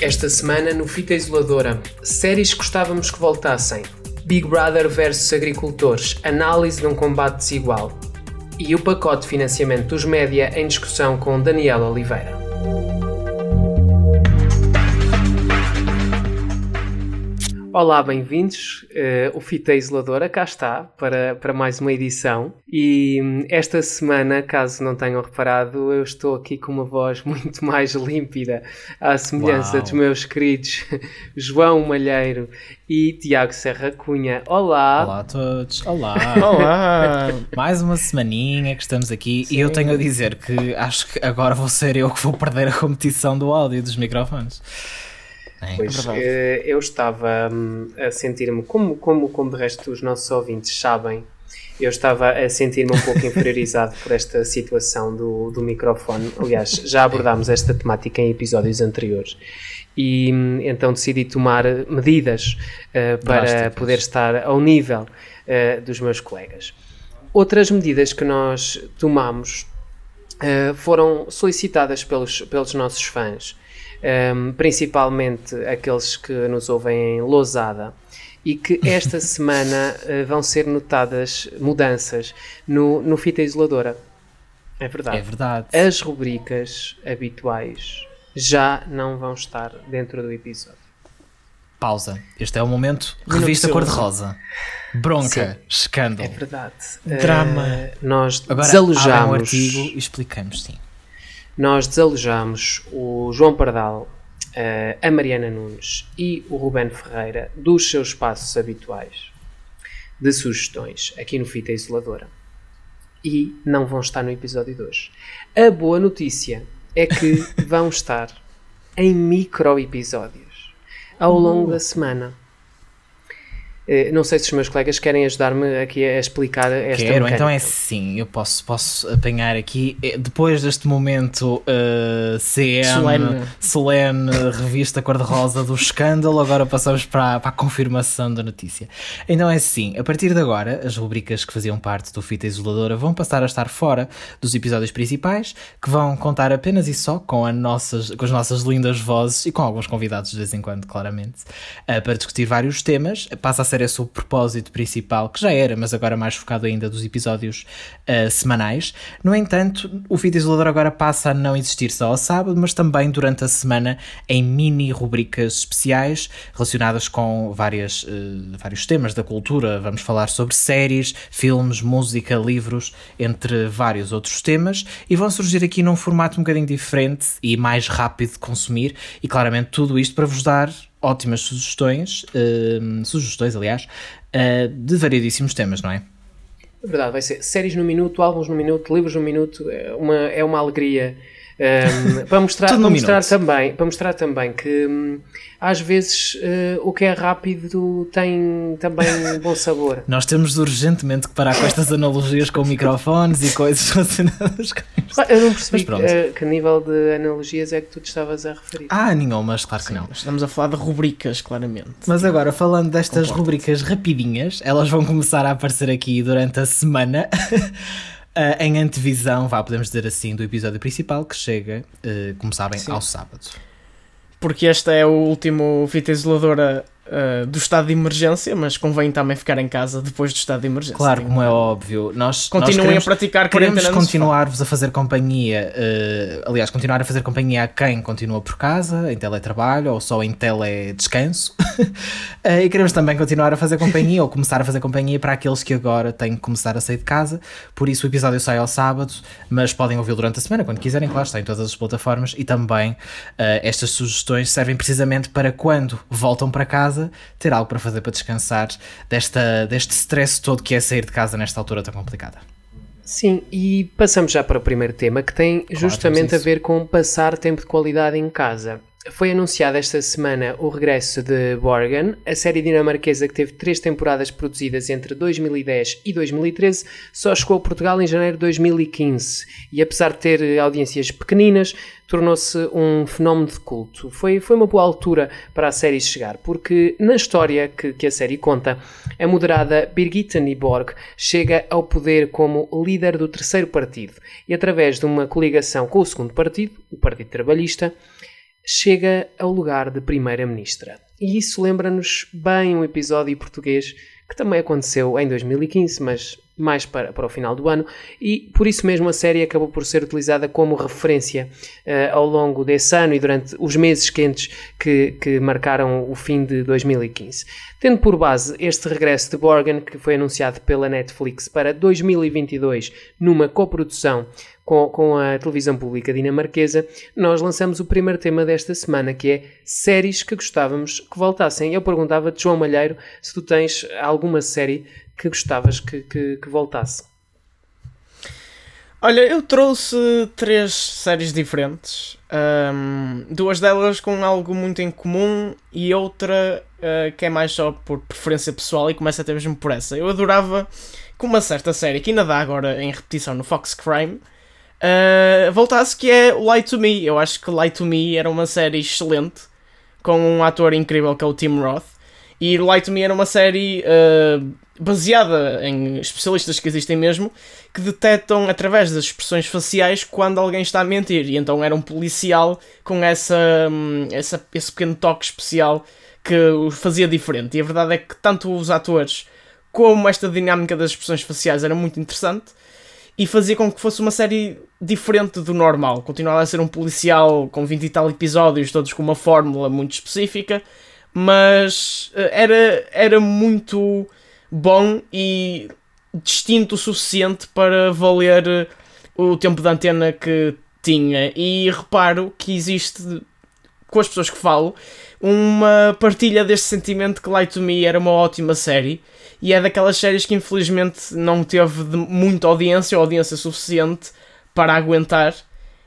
Esta semana no Fita Isoladora, séries que gostávamos que voltassem. Big Brother vs Agricultores, análise de um combate desigual. E o pacote de financiamento dos média em discussão com Daniel Oliveira. Olá, bem-vindos. Uh, o Fita Isoladora cá está para, para mais uma edição. E hum, esta semana, caso não tenham reparado, eu estou aqui com uma voz muito mais límpida, à semelhança Uau. dos meus queridos João Malheiro e Tiago Serra Cunha. Olá! Olá a todos! Olá! Olá! mais uma semaninha que estamos aqui Sim. e eu tenho a dizer que acho que agora vou ser eu que vou perder a competição do áudio dos microfones. É, pois é eu estava hum, a sentir-me, como, como, como de resto os nossos ouvintes sabem, eu estava a sentir-me um pouco inferiorizado por esta situação do, do microfone. Aliás, já abordámos esta temática em episódios anteriores. E hum, então decidi tomar medidas uh, para Drásticas. poder estar ao nível uh, dos meus colegas. Outras medidas que nós tomamos uh, foram solicitadas pelos, pelos nossos fãs um, principalmente aqueles que nos ouvem em Lousada, e que esta semana uh, vão ser notadas mudanças no, no fita isoladora. É verdade. É verdade. As rubricas habituais já não vão estar dentro do episódio. Pausa. Este é o momento revista cor-de-rosa. Bronca, sim, escândalo. É verdade. Drama. Uh, nós Agora, desalojamos. um artigo e explicamos, sim nós desalojamos o João Pardal, eh, a Mariana Nunes e o Ruben Ferreira dos seus espaços habituais de sugestões aqui no Fita Isoladora. E não vão estar no episódio de hoje. A boa notícia é que vão estar em micro episódios ao longo uh. da semana. Eh, não sei se os meus colegas querem ajudar-me aqui a explicar esta Quero, mecânica. então é sim, eu posso, posso apanhar aqui, eh, depois deste momento uh, CM, solene. solene, revista cor-de-rosa do escândalo, agora passamos para, para a confirmação da notícia. Então é assim, a partir de agora, as rubricas que faziam parte do Fita Isoladora vão passar a estar fora dos episódios principais, que vão contar apenas e só com, nossas, com as nossas lindas vozes e com alguns convidados de vez em quando, claramente, uh, para discutir vários temas. Passa a ser esse o propósito principal, que já era, mas agora mais focado ainda dos episódios uh, semanais. No entanto, o Fita Isolador agora passa a não existir só ao sábado, mas também durante a semana em mini rubricas especiais relacionadas com várias, uh, vários temas da cultura. Vamos falar sobre séries, filmes, música, livros, entre vários outros temas, e vão surgir aqui num formato um bocadinho diferente e mais rápido de consumir, e claramente tudo isto para vos dar ótimas sugestões, uh, sugestões, aliás, uh, de variedíssimos temas, não é? É verdade, vai ser séries no minuto, álbuns no minuto, livros no minuto, é uma, é uma alegria um, para mostrar, para mostrar também, para mostrar também que um, às vezes uh, o que é rápido tem também bom sabor. Nós temos urgentemente que parar com estas analogias com microfones e coisas relacionadas com isto. Eu não percebi que, uh, que nível de analogias é que tu te estavas a referir. Ah, nenhum, mas claro que Sim, não. Estamos a falar de rubricas, claramente. Mas agora, falando destas rubricas rapidinhas, elas vão começar a aparecer aqui durante a semana. Uh, em antevisão, vá, podemos dizer assim, do episódio principal que chega, uh, como sabem, Sim. ao sábado. Porque este é o último fita isoladora uh, do estado de emergência, mas convém também ficar em casa depois do estado de emergência. Claro, como é óbvio. Nós continuem queremos, a praticar queremos continuar-vos a fazer companhia, uh, aliás, continuar a fazer companhia a quem continua por casa, em teletrabalho ou só em teledescanso. uh, e queremos também continuar a fazer companhia ou começar a fazer companhia para aqueles que agora têm que começar a sair de casa. Por isso o episódio sai ao sábado, mas podem ouvir durante a semana, quando quiserem, claro, está em todas as plataformas e também uh, estas sugestões servem precisamente para quando voltam para casa casa, ter algo para fazer para descansar desta, deste stress todo que é sair de casa nesta altura tão complicada. Sim, e passamos já para o primeiro tema que tem claro, justamente a ver com passar tempo de qualidade em casa. Foi anunciado esta semana o regresso de Borgen, a série dinamarquesa que teve três temporadas produzidas entre 2010 e 2013, só chegou a Portugal em janeiro de 2015 e apesar de ter audiências pequeninas, tornou-se um fenómeno de culto. Foi, foi uma boa altura para a série chegar, porque na história que, que a série conta, a moderada Birgitte Nyborg chega ao poder como líder do terceiro partido e através de uma coligação com o segundo partido, o Partido Trabalhista, chega ao lugar de Primeira-Ministra. E isso lembra-nos bem um episódio português que também aconteceu em 2015, mas mais para, para o final do ano, e por isso mesmo a série acabou por ser utilizada como referência uh, ao longo desse ano e durante os meses quentes que, que marcaram o fim de 2015. Tendo por base este regresso de Borgen, que foi anunciado pela Netflix para 2022 numa coprodução com, com a televisão pública dinamarquesa, nós lançamos o primeiro tema desta semana, que é séries que gostávamos que voltassem. Eu perguntava-te, João Malheiro, se tu tens alguma série que gostavas que, que, que voltasse. Olha, eu trouxe três séries diferentes. Um, duas delas com algo muito em comum e outra uh, que é mais só por preferência pessoal e começa até mesmo por essa. Eu adorava que uma certa série que ainda dá agora em repetição no Fox Crime uh, voltasse, que é Lie to Me. Eu acho que Lie to Me era uma série excelente, com um ator incrível que é o Tim Roth. E Lie to Me era uma série uh, baseada em especialistas que existem mesmo, que detectam através das expressões faciais quando alguém está a mentir. E então era um policial com essa, hum, essa, esse pequeno toque especial que o fazia diferente. E a verdade é que tanto os atores como esta dinâmica das expressões faciais era muito interessante e fazia com que fosse uma série diferente do normal. Continuava a ser um policial com 20 e tal episódios, todos com uma fórmula muito específica, mas eh, era, era muito bom e distinto o suficiente para valer eh, o tempo de antena que tinha. E reparo que existe, com as pessoas que falo, uma partilha deste sentimento que Light to Me era uma ótima série e é daquelas séries que infelizmente não teve muita audiência ou audiência suficiente para aguentar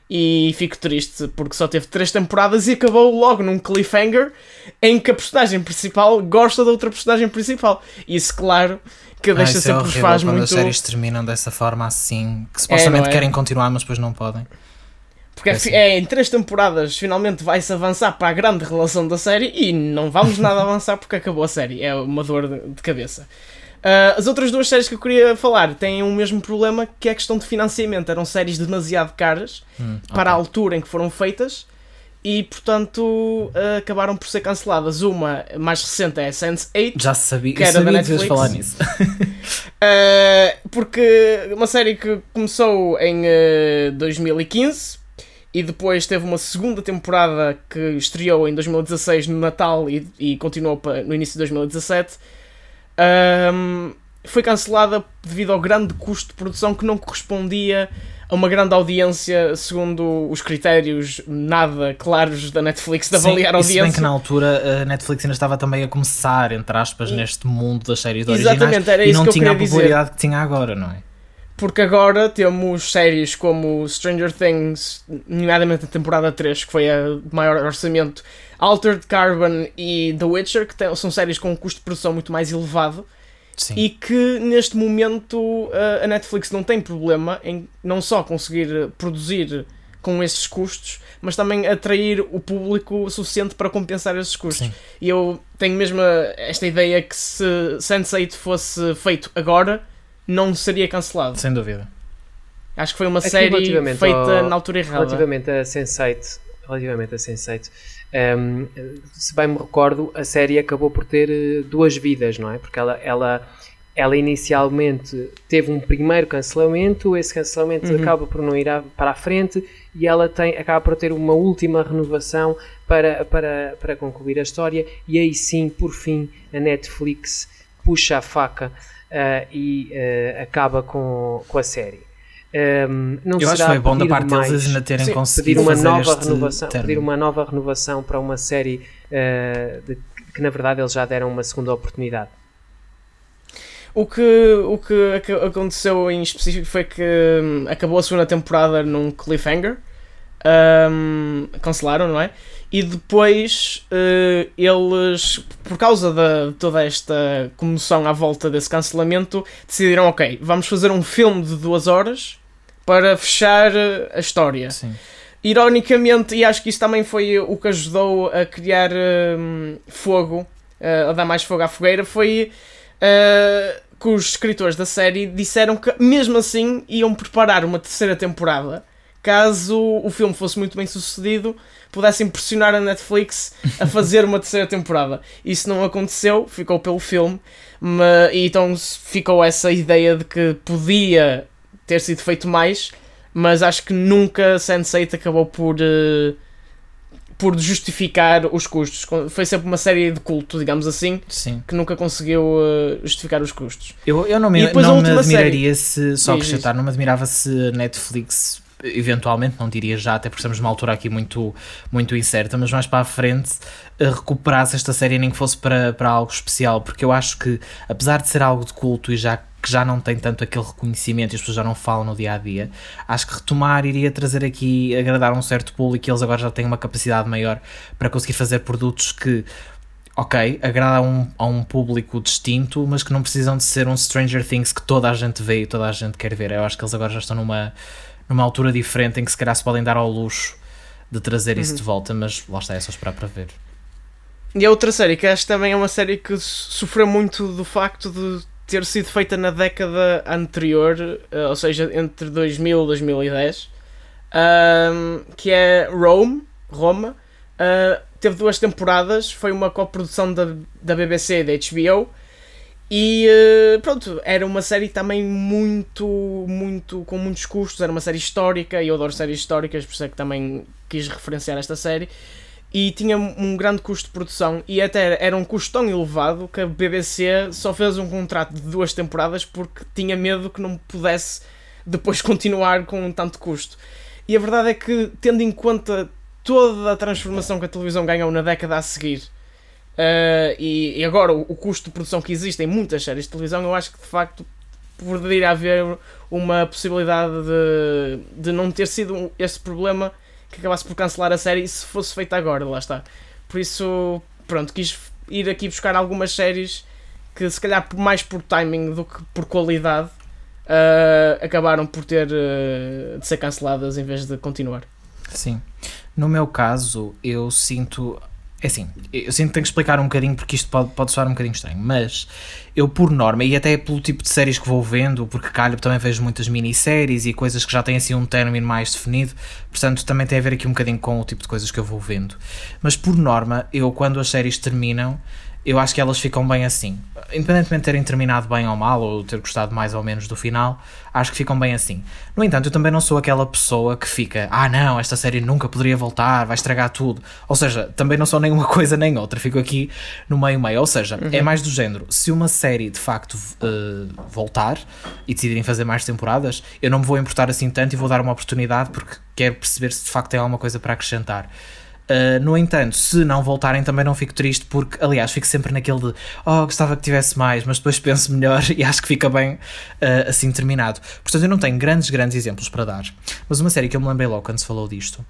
e fico triste porque só teve três temporadas e acabou logo num cliffhanger em que a personagem principal gosta da outra personagem principal. Isso, claro, que deixa ah, sempre é os quando muito. as séries terminam dessa forma assim, que supostamente é, é? querem continuar, mas depois não podem. Porque é, assim. é, em três temporadas finalmente vai-se avançar para a grande relação da série e não vamos nada avançar porque acabou a série. É uma dor de cabeça. Uh, as outras duas séries que eu queria falar têm o mesmo problema que é a questão de financiamento. Eram séries demasiado caras hum, okay. para a altura em que foram feitas e portanto uh, acabaram por ser canceladas. Uma mais recente é Sense8, já sabia, que era sabia da Netflix. falar nisso. uh, porque uma série que começou em 2015 e depois teve uma segunda temporada que estreou em 2016 no Natal e, e continuou para, no início de 2017 um, foi cancelada devido ao grande custo de produção que não correspondia a uma grande audiência segundo os critérios nada claros da Netflix de avaliar a audiência. Se bem que na altura a Netflix ainda estava também a começar, entre aspas, e... neste mundo das séries Exatamente, era isso e não que tinha a popularidade dizer. que tinha agora, não é? Porque agora temos séries como Stranger Things, nomeadamente a temporada 3, que foi a de maior orçamento, Altered Carbon e The Witcher, que tem, são séries com um custo de produção muito mais elevado. Sim. E que neste momento a Netflix não tem problema em não só conseguir produzir com esses custos, mas também atrair o público suficiente para compensar esses custos. Sim. E eu tenho mesmo esta ideia que se Sense8 fosse feito agora, não seria cancelado. Sem dúvida. Acho que foi uma Aqui série feita ao, na altura errada. Relativamente a Sense8, relativamente a Sense8, um, se bem me recordo, a série acabou por ter eh, duas vidas, não é? Porque ela, ela, ela inicialmente teve um primeiro cancelamento, esse cancelamento uhum. acaba por não ir para a frente e ela tem, acaba por ter uma última renovação para, para, para concluir a história e aí sim, por fim, a Netflix puxa a faca uh, e uh, acaba com, com a série. Um, não Eu acho que foi bom da parte mais, deles ainda terem sim, conseguido pedir uma nova renovação, pedir uma nova renovação para uma série uh, de, que na verdade eles já deram uma segunda oportunidade. O que, o que aconteceu em específico foi que hum, acabou a segunda temporada num cliffhanger. Um, cancelaram, não é? E depois uh, eles, por causa de toda esta comoção à volta desse cancelamento, decidiram: ok, vamos fazer um filme de duas horas para fechar eh, a história. Sim. Ironicamente, e acho que isso também foi o que ajudou a criar um, fogo, uh, a dar mais fogo à fogueira, foi uh, que os escritores da série disseram que mesmo assim iam preparar uma terceira temporada caso o filme fosse muito bem sucedido, pudessem pressionar a Netflix a fazer uma terceira temporada. Isso não aconteceu, ficou pelo filme, mas, e então ficou essa ideia de que podia ter sido feito mais, mas acho que nunca Sense8 acabou por. Uh, por justificar os custos. Foi sempre uma série de culto, digamos assim, Sim. que nunca conseguiu uh, justificar os custos. Eu, eu não me, não me admiraria série... se, só acrescentar, não me admirava se Netflix eventualmente, não diria já, até porque estamos numa altura aqui muito, muito incerta, mas mais para a frente recuperasse esta série nem que fosse para, para algo especial, porque eu acho que, apesar de ser algo de culto e já que já não tem tanto aquele reconhecimento e as pessoas já não falam no dia a dia, acho que retomar iria trazer aqui, agradar um certo público e eles agora já têm uma capacidade maior para conseguir fazer produtos que ok, agrada a um, a um público distinto, mas que não precisam de ser um Stranger Things que toda a gente vê e toda a gente quer ver. Eu acho que eles agora já estão numa, numa altura diferente em que se calhar se podem dar ao luxo de trazer isso uhum. de volta, mas lá está, é só esperar para ver. E a outra série, que acho que também é uma série que sofreu muito do facto de ter sido feita na década anterior, uh, ou seja, entre 2000 e 2010, uh, que é Rome, Roma. Uh, teve duas temporadas, foi uma coprodução da, da BBC e da HBO e uh, pronto, era uma série também muito, muito, com muitos custos, era uma série histórica, e eu adoro séries históricas, por isso é que também quis referenciar esta série. E tinha um grande custo de produção, e até era um custo tão elevado que a BBC só fez um contrato de duas temporadas porque tinha medo que não pudesse depois continuar com tanto custo. E a verdade é que, tendo em conta toda a transformação que a televisão ganhou na década a seguir, Uh, e, e, agora o, o, custo de produção que existe em muitas séries de televisão, eu acho que de facto poderia haver uma possibilidade de, de não ter sido esse problema que acabasse por cancelar a série se fosse feita agora, lá está. Por isso, pronto, quis ir aqui buscar algumas séries que se calhar mais por timing do que por qualidade uh, acabaram por ter uh, de ser canceladas em vez de continuar. Sim. No meu caso, eu sinto é assim, eu sinto que tenho que explicar um bocadinho porque isto pode, pode soar um bocadinho estranho, mas eu, por norma, e até pelo tipo de séries que vou vendo, porque calho também vejo muitas minisséries e coisas que já têm assim um término mais definido, portanto também tem a ver aqui um bocadinho com o tipo de coisas que eu vou vendo. Mas por norma, eu quando as séries terminam, eu acho que elas ficam bem assim. Independentemente de terem terminado bem ou mal, ou ter gostado mais ou menos do final, acho que ficam bem assim. No entanto, eu também não sou aquela pessoa que fica, ah não, esta série nunca poderia voltar, vai estragar tudo. Ou seja, também não sou nenhuma coisa nem outra, fico aqui no meio-meio. Ou seja, é uhum. é mais do género, se uma série de facto uh, voltar e decidirem fazer mais temporadas, eu não me vou importar assim tanto e vou dar uma oportunidade porque quero perceber se de facto tem alguma coisa para acrescentar. Uh, no entanto, se não voltarem, também não fico triste, porque, aliás, fico sempre naquele de oh, gostava que tivesse mais, mas depois penso melhor e acho que fica bem uh, assim terminado. Portanto, eu não tenho grandes, grandes exemplos para dar, mas uma série que eu me lembrei logo quando se falou disto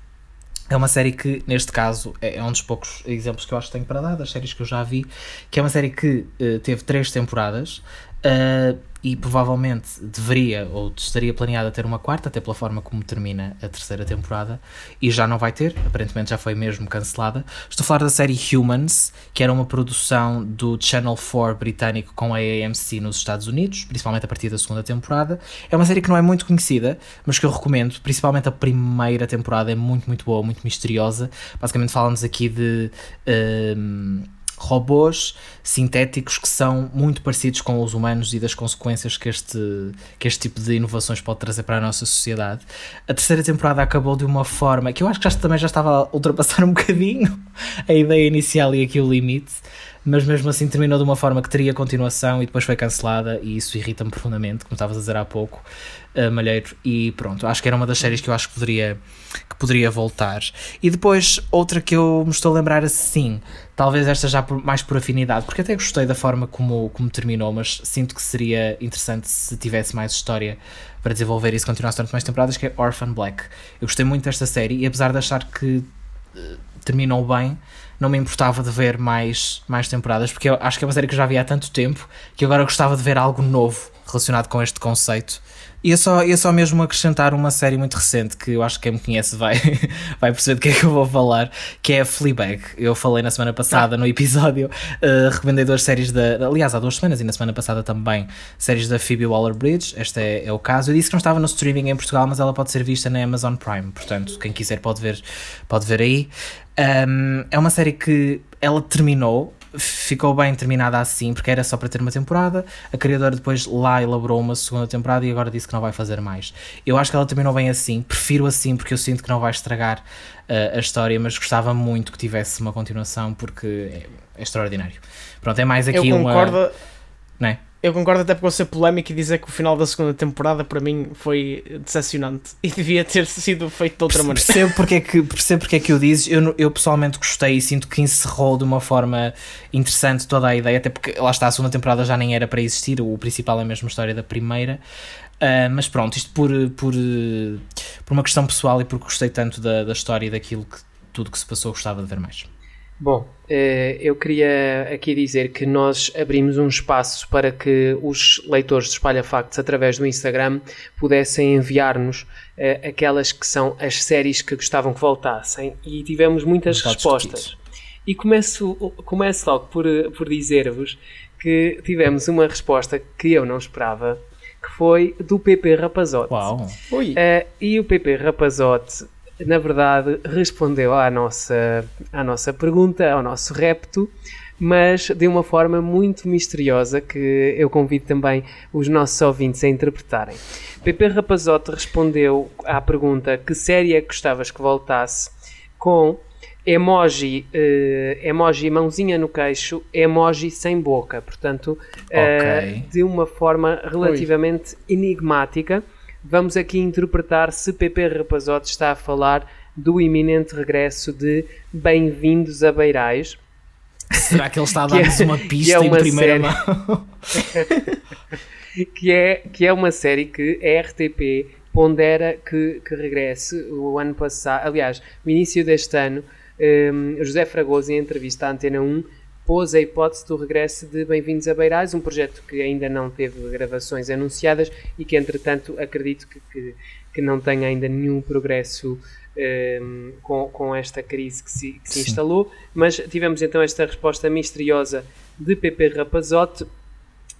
é uma série que, neste caso, é, é um dos poucos exemplos que eu acho que tenho para dar, das séries que eu já vi, que é uma série que uh, teve três temporadas. Uh, e provavelmente deveria ou estaria planeada ter uma quarta, até pela forma como termina a terceira temporada, e já não vai ter, aparentemente já foi mesmo cancelada. Estou a falar da série Humans, que era uma produção do Channel 4 britânico com a AMC nos Estados Unidos, principalmente a partir da segunda temporada. É uma série que não é muito conhecida, mas que eu recomendo, principalmente a primeira temporada é muito, muito boa, muito misteriosa. Basicamente falamos aqui de. Um, robôs sintéticos que são muito parecidos com os humanos e das consequências que este, que este tipo de inovações pode trazer para a nossa sociedade. A terceira temporada acabou de uma forma que eu acho que já, também já estava a ultrapassar um bocadinho a ideia inicial e aqui o limite, mas mesmo assim terminou de uma forma que teria continuação e depois foi cancelada e isso irrita-me profundamente, como estavas a dizer há pouco Malheiro, e pronto, acho que era uma das séries que eu acho que poderia, que poderia voltar. E depois, outra que eu me estou a lembrar assim, talvez esta já por, mais por afinidade, porque até gostei da forma como, como terminou, mas sinto que seria interessante se tivesse mais história para desenvolver e se continuasse durante mais temporadas, que é Orphan Black. Eu gostei muito desta série e apesar de achar que uh, terminou bem, não me importava de ver mais, mais temporadas, porque eu acho que é uma série que eu já vi há tanto tempo que agora gostava de ver algo novo relacionado com este conceito. E é só, só mesmo acrescentar uma série muito recente que eu acho que quem me conhece vai, vai perceber do que é que eu vou falar, que é Fleabag. Eu falei na semana passada ah. no episódio, uh, recomendei duas séries da. Aliás, há duas semanas e na semana passada também, séries da Phoebe Waller Bridge. Este é, é, o caso. Eu disse que não estava no streaming em Portugal, mas ela pode ser vista na Amazon Prime. Portanto, quem quiser pode ver, pode ver aí. Um, é uma série que ela terminou ficou bem terminada assim, porque era só para ter uma temporada. A criadora depois lá elaborou uma segunda temporada e agora disse que não vai fazer mais. Eu acho que ela terminou bem assim, prefiro assim, porque eu sinto que não vai estragar uh, a história, mas gostava muito que tivesse uma continuação, porque é, é extraordinário. Pronto, é mais aqui eu concordo, uma. Né? Eu concordo até porque vou ser polémico e dizer que o final da segunda temporada para mim foi decepcionante e devia ter sido feito de outra maneira. Percebo porque é que, percebo porque é que o dizes, eu, eu pessoalmente gostei e sinto que encerrou de uma forma interessante toda a ideia, até porque lá está, a segunda temporada já nem era para existir, o principal é a mesma história da primeira. Uh, mas pronto, isto por, por, por uma questão pessoal e porque gostei tanto da, da história e daquilo que tudo que se passou gostava de ver mais. Bom, eh, eu queria aqui dizer que nós abrimos um espaço para que os leitores de Espalha Factos, através do Instagram, pudessem enviar-nos eh, aquelas que são as séries que gostavam que voltassem e tivemos muitas respostas. E começo, começo logo por, por dizer-vos que tivemos uma resposta que eu não esperava, que foi do PP Rapazote. Uau! Uh, e o PP Rapazote na verdade, respondeu à nossa, à nossa pergunta, ao nosso repto, mas de uma forma muito misteriosa que eu convido também os nossos ouvintes a interpretarem. PP Rapazote respondeu à pergunta que série é que gostavas que voltasse com emoji, uh, emoji mãozinha no queixo, emoji sem boca, portanto, uh, de uma forma relativamente Ui. enigmática vamos aqui interpretar se PP Rapazote está a falar do iminente regresso de Bem-vindos a Beirais. Será que ele está a dar-nos é, uma pista é uma em primeira série, mão? que, é, que é uma série que a RTP pondera que, que regresse o ano passado, aliás, no início deste ano, um, José Fragoso, em entrevista à Antena 1, pôs a hipótese do regresso de Bem-vindos a Beirais, um projeto que ainda não teve gravações anunciadas e que, entretanto, acredito que, que, que não tenha ainda nenhum progresso um, ehm, com, com esta crise que se, que se instalou. Mas tivemos então esta resposta misteriosa de PP Rapazote.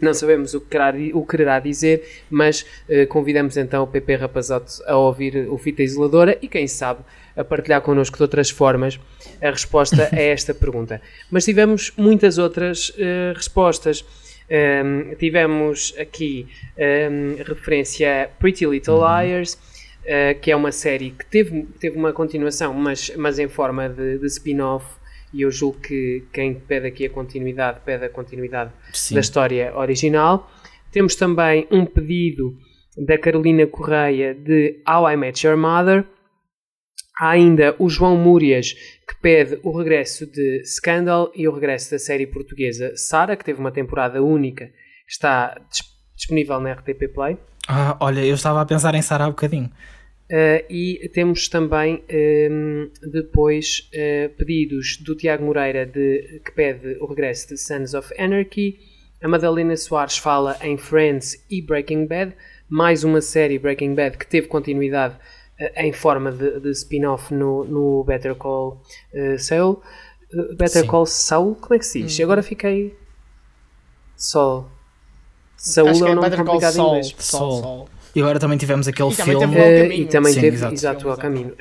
Não sabemos o que querá, o quererá dizer, mas uh, convidamos então o PP Rapazote a ouvir o Fita Isoladora e quem sabe a partilhar connosco de outras formas a resposta a esta pergunta. Mas tivemos muitas outras uh, respostas. Um, ehm, tivemos aqui um, ehm, referência a Pretty Little uhum. Liars, uh, que é uma série que teve, teve uma continuação, mas, mas em forma de, de spin-off. E eu julgo que quem pede aqui a continuidade pede a continuidade Sim. da história original. Temos também um pedido da Carolina Correia de How I Met Your Mother. Há ainda o João Múrias, que pede o regresso de Scandal e o regresso da série portuguesa Sara, que teve uma temporada única, está disponível na RTP Play. Ah, olha, eu estava a pensar em Sara há um bocadinho. Uh, e temos também um, ehm, depois uh, pedidos do Tiago Moreira de, que pede o regresso de Sons of Anarchy. A Madalena Soares fala em Friends e Breaking Bad, mais uma série Breaking Bad que teve continuidade em forma de, de spin-off no, no Better Call uh, Saul. Uh, Better Sim. Call Saul? Como é que se diz? Hum. Agora fiquei. Sol. Saul é, é um nome complicado em inglês. Sol. Sol. E agora também tivemos aquele e filme. Também teve uh, e também Sim, teve, exato, exato ao caminho.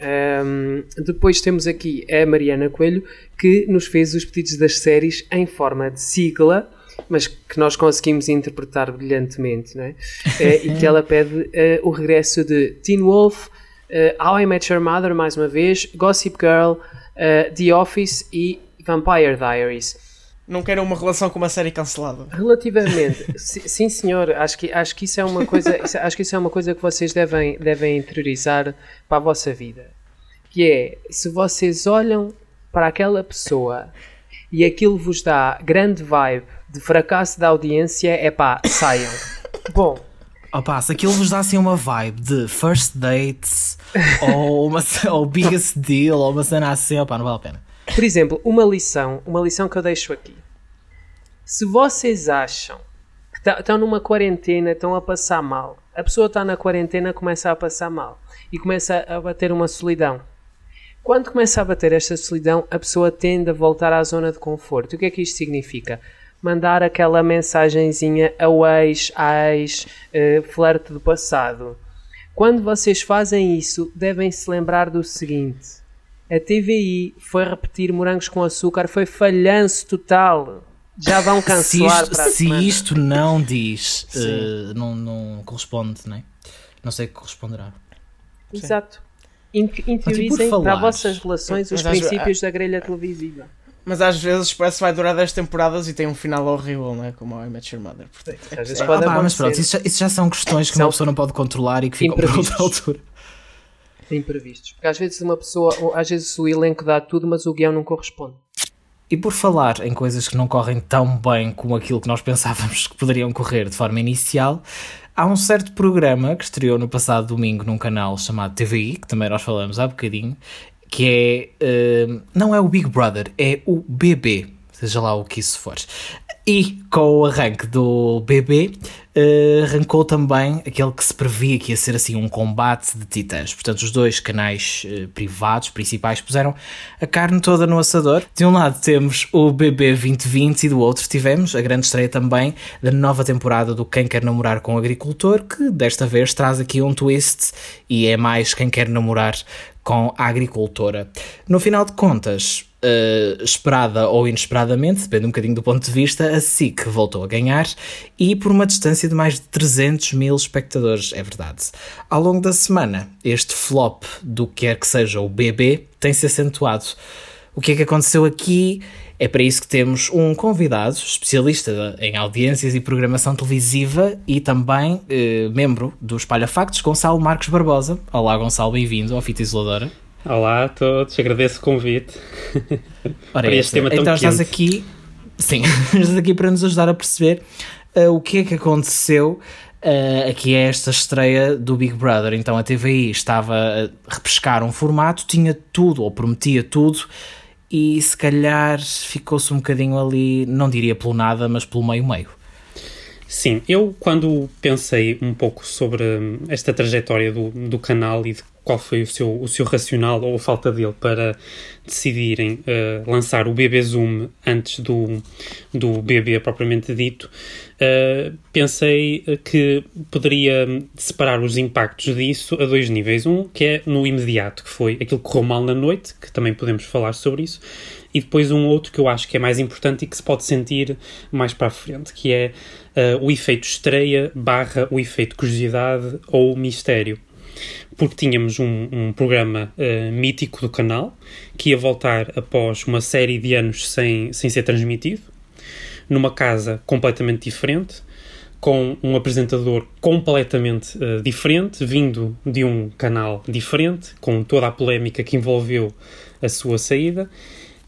Um, depois temos aqui a Mariana Coelho, que nos fez os pedidos das séries em forma de sigla, mas que nós conseguimos interpretar brilhantemente, não é? uh, e que ela pede uh, o regresso de Teen Wolf, uh, How I Met Your Mother, mais uma vez, Gossip Girl, uh, The Office e Vampire Diaries. Não quero uma relação com uma série cancelada. Relativamente, sim senhor, acho que, acho que isso é uma coisa, acho que isso é uma coisa que vocês devem, devem interiorizar para a vossa vida. Que é, se vocês olham para aquela pessoa e aquilo vos dá grande vibe de fracasso da audiência, é pá, saiam. Bom, Opa, se aquilo vos dá assim uma vibe de first dates ou, uma, ou biggest deal ou uma cena assim, opa, não vale a pena. Por exemplo, uma lição, uma lição que eu deixo aqui. Se vocês acham que estão numa quarentena, estão a passar mal. A pessoa está na quarentena, começa a passar mal e começa a bater uma solidão. Quando começa a bater esta solidão, a pessoa tende a voltar à zona de conforto. O que é que isto significa? Mandar aquela mensagenzinha ao ex, à ex, uh, flerte do passado. Quando vocês fazem isso, devem se lembrar do seguinte: a TVI foi repetir morangos com açúcar, foi falhanço total. Já vão cancelar se isto, para Se isto não diz, uh, não, não corresponde, não é? Não sei o que corresponderá. Exato. Interiorizem para as vossas relações os princípios da grelha televisiva. Mas às vezes parece que vai durar 10 temporadas e tem um final horrível, não é? Como a I Met Your Mother. Portanto, às vezes é, pode ah, mas pronto, isso já, isso já, são questões que são uma pessoa não pode controlar e que ficam para outra altura. Imprevistos. Porque às vezes uma pessoa, às vezes o elenco dá tudo, mas o guião não corresponde. E por falar em coisas que não correm tão bem como aquilo que nós pensávamos que poderiam correr de forma inicial, há um certo programa que estreou no passado domingo num canal chamado TVI, que também nós falamos há bocadinho, que é. Uh, não é o Big Brother, é o BB, seja lá o que isso for. E com o arranque do BB, uh, eh, arrancou também aquele que se previa que ia ser assim um combate de titãs. Portanto, os dois canais uh, privados principais puseram a carne toda no assador. De um lado temos o BB 2020 e do outro tivemos a grande estreia também da nova temporada do Quem Quer Namorar com o Agricultor, que desta vez traz aqui um twist e é mais quem quer namorar com a agricultora. No final de contas, uh, esperada ou inesperadamente, depende um bocadinho do ponto de vista, a SIC voltou a ganhar e por uma distância de mais de 300 mil espectadores, é verdade. Ao longo da semana, este flop do que quer que seja o BB tem-se acentuado. O que é que aconteceu aqui? É para isso que temos um convidado, especialista em audiências e programação televisiva e também eh, membro do Espalha Factos, Gonçalo Marcos Barbosa. Olá, Gonçalo, bem-vindo ao Fita Isoladora. Olá a todos, agradeço o convite Ora, para este tema tão Então estás aqui, sim, estás aqui para nos ajudar a perceber uh, o que é que aconteceu Uh, aqui é esta estreia do Big Brother. Então a TVI estava a repescar um formato, tinha tudo, ou prometia tudo, e se calhar ficou-se um bocadinho ali, não diria pelo nada, mas pelo meio-meio. Sim, eu quando pensei um pouco sobre esta trajetória do, do canal e de qual foi o seu, o seu racional ou a falta dele para decidirem uh, lançar o BB Zoom antes do, do BB propriamente dito, uh, pensei que poderia separar os impactos disso a dois níveis. Um que é no imediato, que foi aquilo que correu mal na noite, que também podemos falar sobre isso, e depois um outro que eu acho que é mais importante e que se pode sentir mais para a frente, que é uh, o efeito estreia barra o efeito curiosidade ou mistério. Porque tínhamos um, um programa uh, mítico do canal que ia voltar após uma série de anos sem, sem ser transmitido, numa casa completamente diferente, com um apresentador completamente uh, diferente, vindo de um canal diferente, com toda a polémica que envolveu a sua saída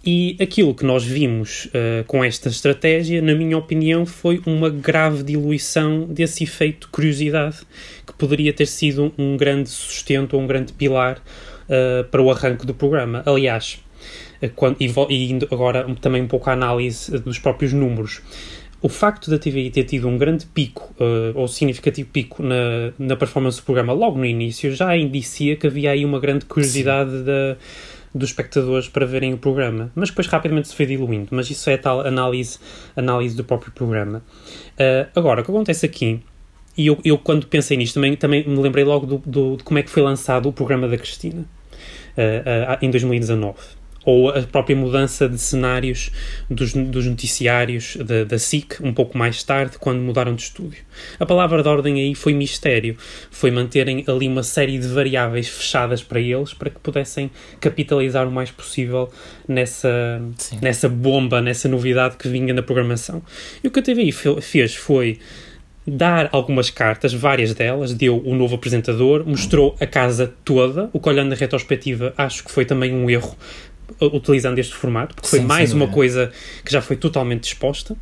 e aquilo que nós vimos uh, com esta estratégia, na minha opinião, foi uma grave diluição desse efeito curiosidade, que poderia ter sido um grande sustento ou um grande pilar uh, para o arranque do programa. Aliás, uh, quando, e, e indo agora também um pouco à análise dos próprios números, o facto da TVI ter tido um grande pico, uh, ou significativo pico, na, na performance do programa logo no início, já indicia que havia aí uma grande curiosidade da dos espectadores para verem o programa, mas depois rapidamente se foi diluindo. Mas isso é tal análise, análise do próprio programa. Uh, agora, o que acontece aqui, e eu, eu quando pensei nisto também, também me lembrei logo do, do, de como é que foi lançado o programa da Cristina uh, uh, em 2019 ou a própria mudança de cenários dos, dos noticiários da, da SIC um pouco mais tarde, quando mudaram de estúdio. A palavra de ordem aí foi mistério, foi manterem ali uma série de variáveis fechadas para eles para que pudessem capitalizar o mais possível nessa, nessa bomba, nessa novidade que vinha na programação. E o que a TVI fez foi dar algumas cartas, várias delas, deu o novo apresentador, mostrou a casa toda, o que olhando na retrospectiva acho que foi também um erro utilizando este formato, porque sim, foi mais uma coisa que já foi totalmente disposta.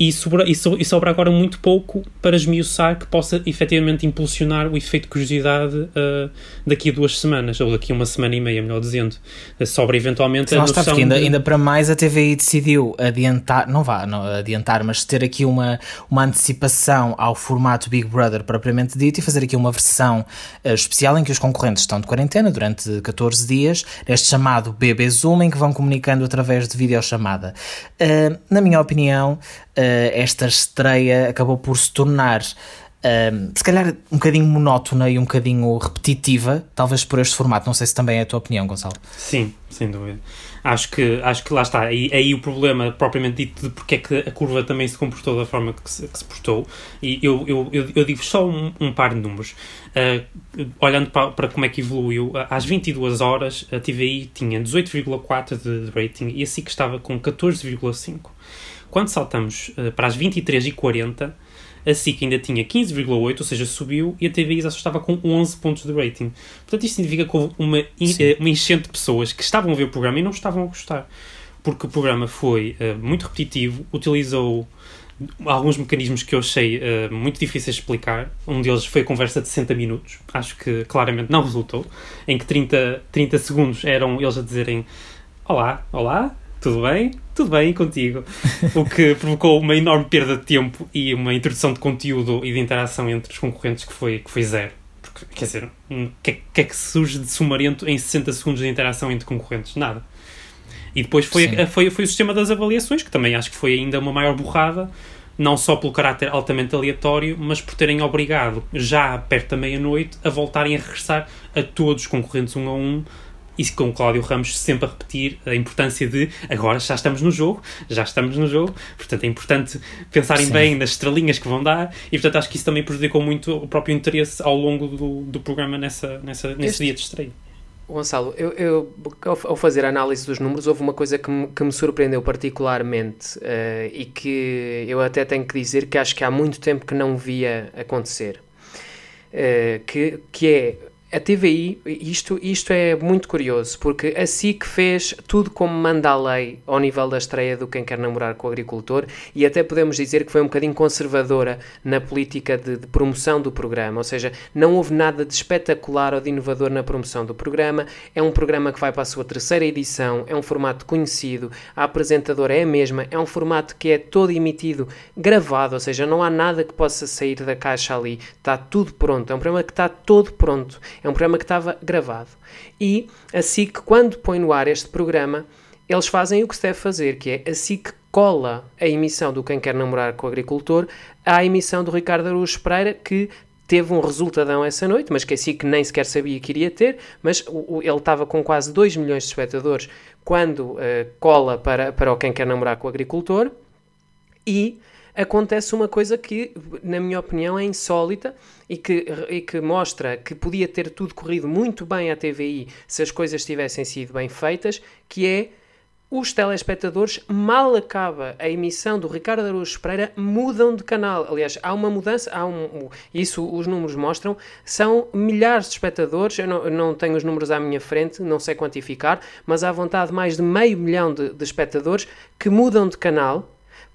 E sobra, e, so, e sobra agora muito pouco para esmiuçar que possa efetivamente impulsionar o efeito de curiosidade uh, daqui a duas semanas, ou daqui a uma semana e meia, melhor dizendo. Uh, sobra eventualmente a noção está, ainda, de... ainda para mais a TVI decidiu adiantar, não vá não, adiantar, mas ter aqui uma, uma antecipação ao formato Big Brother propriamente dito e fazer aqui uma versão uh, especial em que os concorrentes estão de quarentena durante 14 dias, este chamado BB Zoom, em que vão comunicando através de videochamada. Uh, na minha opinião, uh, esta estreia acabou por se tornar uh, se calhar um bocadinho monótona e um bocadinho repetitiva, talvez por este formato. Não sei se também é a tua opinião, Gonçalo. Sim, sem dúvida. Acho que, acho que lá está. Aí, aí o problema, propriamente dito, de porque é que a curva também se comportou da forma que se, que se portou. E eu, eu, eu, eu digo só um, um, par de números. Uh, olhando para, para, como é que evoluiu, às 22 horas a TVI tinha 18,4 de, de rating e a SIC estava com 14,5. Quando saltamos uh, para as 23h40, a SIC ainda tinha 15,8, ou seja, subiu, e a TVI já estava com 11 pontos de rating. Portanto, isto significa que houve uma, eh, uma enchente de pessoas que estavam a ver o programa e não estavam a gostar. Porque o programa foi uh, muito repetitivo, utilizou alguns mecanismos que eu achei uh, muito difíceis de explicar. Um deles foi a conversa de 60 minutos. Acho que claramente não resultou. Em que 30, 30 segundos eram eles a dizerem Olá, olá, tudo bem? Tudo bem contigo. O que provocou uma enorme perda de tempo e uma introdução de conteúdo e de interação entre os concorrentes que foi, que foi zero. Porque, quer dizer, o hum, que, que, é que surge de sumarento em 60 segundos de interação entre concorrentes? Nada. E depois foi, foi, foi o sistema das avaliações, que também acho que foi ainda uma maior borrada, não só pelo caráter altamente aleatório, mas por terem obrigado, já perto da meia-noite, a voltarem a regressar a todos os concorrentes um a um e com o Cláudio Ramos sempre a repetir a importância de agora já estamos no jogo, já estamos no jogo, portanto é importante pensarem Sim. bem nas estrelinhas que vão dar e portanto acho que isso também prejudicou muito o próprio interesse ao longo do, do programa nessa, nessa, nesse este... dia de estreia. Gonçalo, eu, eu, ao fazer a análise dos números, houve uma coisa que me, que me surpreendeu particularmente uh, e que eu até tenho que dizer que acho que há muito tempo que não via acontecer. Uh, que, que é a TVI, isto, isto é muito curioso, porque a SIC fez tudo como manda a lei ao nível da estreia do Quem Quer Namorar com o Agricultor e até podemos dizer que foi um bocadinho conservadora na política de, de, promoção do programa, ou seja, não houve nada de espetacular ou de inovador na promoção do programa. É um programa que vai para a sua terceira edição, é um formato conhecido, a apresentadora é a mesma, é um formato que é todo emitido gravado, ou seja, não há nada que possa sair da caixa ali, está tudo pronto, é um programa que está todo pronto é um programa que estava gravado. E a SIC, quando põe no ar este programa, eles fazem o que se deve fazer, que é a SIC cola a emissão do Quem Quer Namorar com o Agricultor à emissão do Ricardo Araújo Pereira, que teve um resultadão essa noite, mas que a SIC nem sequer sabia que iria ter, mas ele estava com quase 2 milhões de espectadores quando uh, cola para, para o Quem Quer Namorar com o Agricultor e acontece uma coisa que, na minha opinião, é insólita e que, e que mostra que podia ter tudo corrido muito bem à TVI se as coisas tivessem sido bem feitas, que é os telespectadores, mal acaba. A emissão do Ricardo Araújo Pereira, mudam de canal. Aliás, há uma mudança, há um, isso os números mostram, são milhares de espectadores, eu não, não tenho os números à minha frente, não sei quantificar, mas há vontade mais de meio milhão de, de espectadores que mudam de canal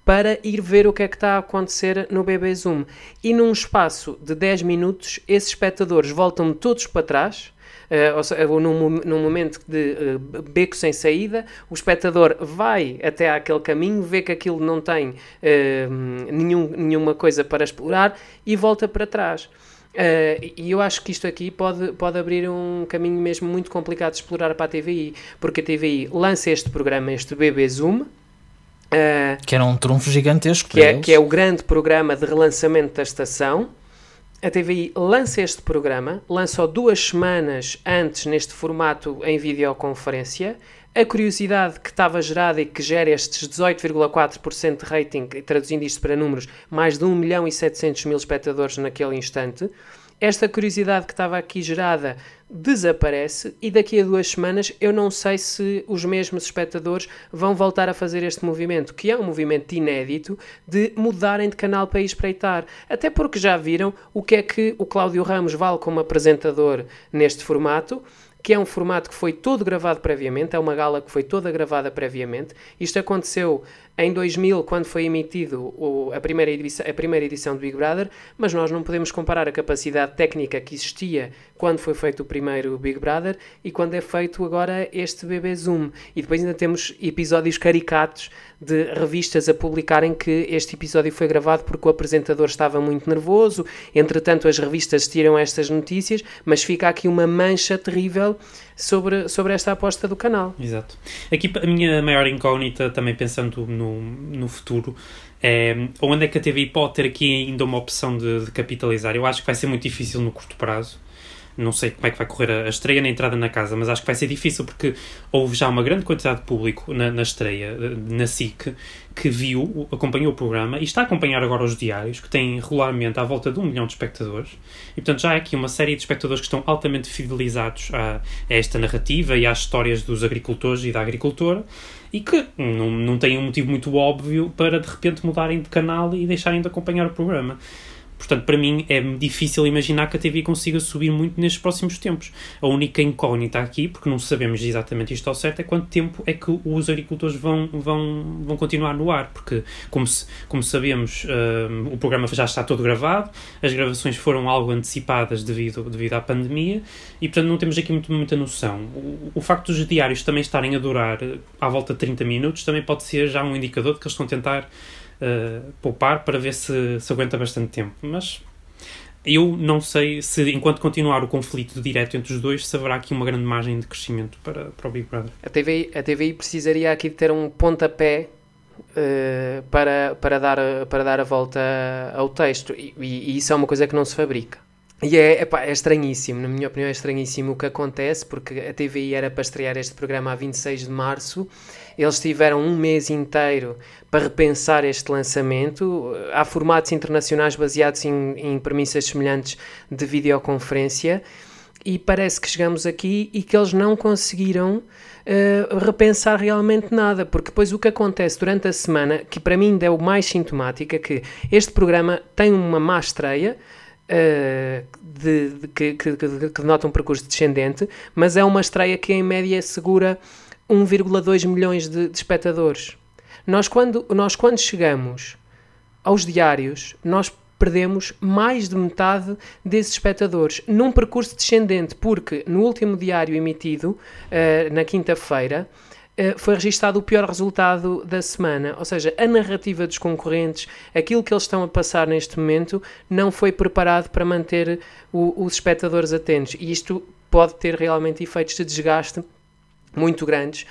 para ir ver o que é que está a acontecer no BB Zoom. E num espaço de 10 minutos, esses espectadores voltam todos para trás. Uh, ou seja, num, num momento de uh, beco sem saída, o espectador vai até aquele caminho, vê que aquilo não tem uh, nenhum, nenhuma coisa para explorar e volta para trás. Uh, e eu acho que isto aqui pode, pode abrir um caminho mesmo muito complicado de explorar para a TVI, porque a TVI lança este programa, este BB Zoom, Uh, que era um trunfo gigantesco. Que é, que é o grande programa de relançamento da estação. A TVI lança este programa, lança-o duas semanas antes neste formato em videoconferência. A curiosidade que estava gerada e que gera estes 18,4% de rating, traduzindo isto para números, mais de 1 milhão e 700 mil espectadores naquele instante. Esta curiosidade que estava aqui gerada desaparece e daqui a duas semanas eu não sei se os mesmos espectadores vão voltar a fazer este movimento, que é um movimento inédito de mudarem de canal para espreitar. Até porque já viram o que é que o Cláudio Ramos vale como apresentador neste formato que é um formato que foi todo gravado previamente, é uma gala que foi toda gravada previamente. Isto aconteceu em 2000, quando foi emitido o, a, primeira edição, a primeira edição do Big Brother, mas nós não podemos comparar a capacidade técnica que existia quando foi feito o primeiro Big Brother e quando é feito agora este BB Zoom. E depois ainda temos episódios caricatos de revistas a publicarem que este episódio foi gravado porque o apresentador estava muito nervoso. Entretanto, as revistas tiram estas notícias, mas fica aqui uma mancha terrível sobre, sobre esta aposta do canal. Exato. Aqui a minha maior incógnita, também pensando no, no futuro, é onde é que a TVI pode ter aqui ainda uma opção de, de capitalizar. Eu acho que vai ser muito difícil no curto prazo não sei como é que vai correr a, estreia na entrada na casa, mas acho que vai ser difícil porque houve já uma grande quantidade de público na, na estreia, eh, na SIC, que viu, acompanhou o programa e está a acompanhar agora os diários, que têm regularmente à volta de um milhão de espectadores. E portanto já há aqui uma série de espectadores que estão altamente fidelizados a, a esta narrativa e às histórias dos agricultores e da agricultora e que não, não têm um motivo muito óbvio para de repente mudarem de canal e deixarem de acompanhar o programa. Portanto, para mim é difícil imaginar que a TV consiga subir muito nestes próximos tempos. A única incógnita aqui, porque não sabemos exatamente isto ao certo, é quanto tempo é que os agricultores vão, vão, vão continuar no ar. Porque, como, se, como sabemos, uh, o programa já está todo gravado, as gravações foram algo antecipadas devido, devido à pandemia e, portanto, não temos aqui muito, muita noção. O, o facto dos diários também estarem a durar à volta de 30 minutos também pode ser já um indicador de que eles estão a tentar uh, poupar para ver se, se aguenta bastante tempo. Mas eu não sei se, enquanto continuar o conflito direto entre os dois, se haverá aqui uma grande margem de crescimento para, para o Big Brother. A TVI, a TVI precisaria aqui de ter um pontapé uh, para, para, dar, para dar a volta ao texto, e, e, isso é uma coisa que não se fabrica. E é, epá, é estranhíssimo, na minha opinião, é estranhíssimo o que acontece, porque a TVI era para estrear este programa a 26 de março eles tiveram um mês inteiro para repensar este lançamento. Há formatos internacionais baseados em, em premissas semelhantes de videoconferência e parece que chegamos aqui e que eles não conseguiram uh, repensar realmente nada, porque depois o que acontece durante a semana, que para mim é o mais sintomático, é que este programa tem uma má estreia, Uh, de, de, que, que, que, denota um percurso descendente, mas é uma estreia que em média segura 1,2 milhões de, de, espectadores. Nós quando, nós quando chegamos aos diários, nós perdemos mais de metade desses espectadores num percurso descendente, porque no último diário emitido, uh, na quinta-feira, foi registado o pior resultado da semana. Ou seja, a narrativa dos concorrentes, aquilo que eles estão a passar neste momento, não foi preparado para manter o, os espectadores atentos. E isto pode ter realmente efeitos de desgaste muito grandes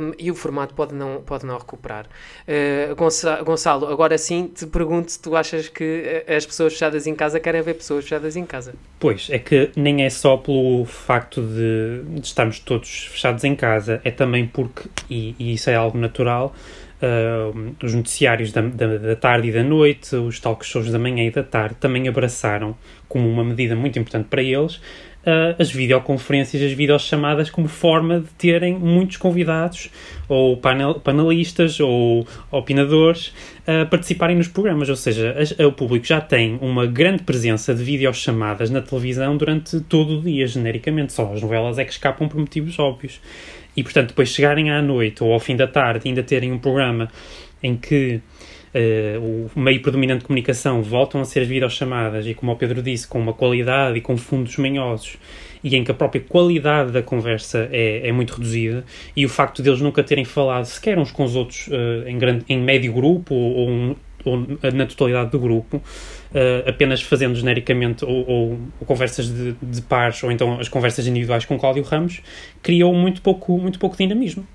um, e o formato pode não, pode não recuperar. Uh, Gonçalo, agora sim te pergunto se tu achas que eh, as pessoas fechadas em casa querem ver pessoas fechadas em casa. Pois, é que nem é só pelo facto de, de estarmos todos fechados em casa, é também porque, e, e isso é algo natural, Uh, os noticiários da, da, da, tarde e da noite, os talk shows da manhã e da tarde também abraçaram, como uma medida muito importante para eles, uh, as videoconferências, as videochamadas como forma de terem muitos convidados ou panel, panelistas ou opinadores a uh, participarem nos programas. Ou seja, as, o público já tem uma grande presença de videochamadas na televisão durante todo o dia, genericamente. Só as novelas é que escapam por motivos óbvios. E, portanto, depois chegarem à noite ou ao fim da tarde ainda terem um programa em que uh, o meio predominante de comunicação voltam a ser as videochamadas e, como o Pedro disse, com uma qualidade e com fundos manhosos e em que a própria qualidade da conversa é, é muito reduzida e o facto deles nunca terem falado sequer uns com os outros uh, em, grande, em médio grupo ou, ou, ou na totalidade do grupo, uh, apenas fazendo genericamente ou, ou, ou conversas de, de, pares ou então as conversas individuais com Cláudio Ramos, criou muito pouco, muito pouco dinamismo.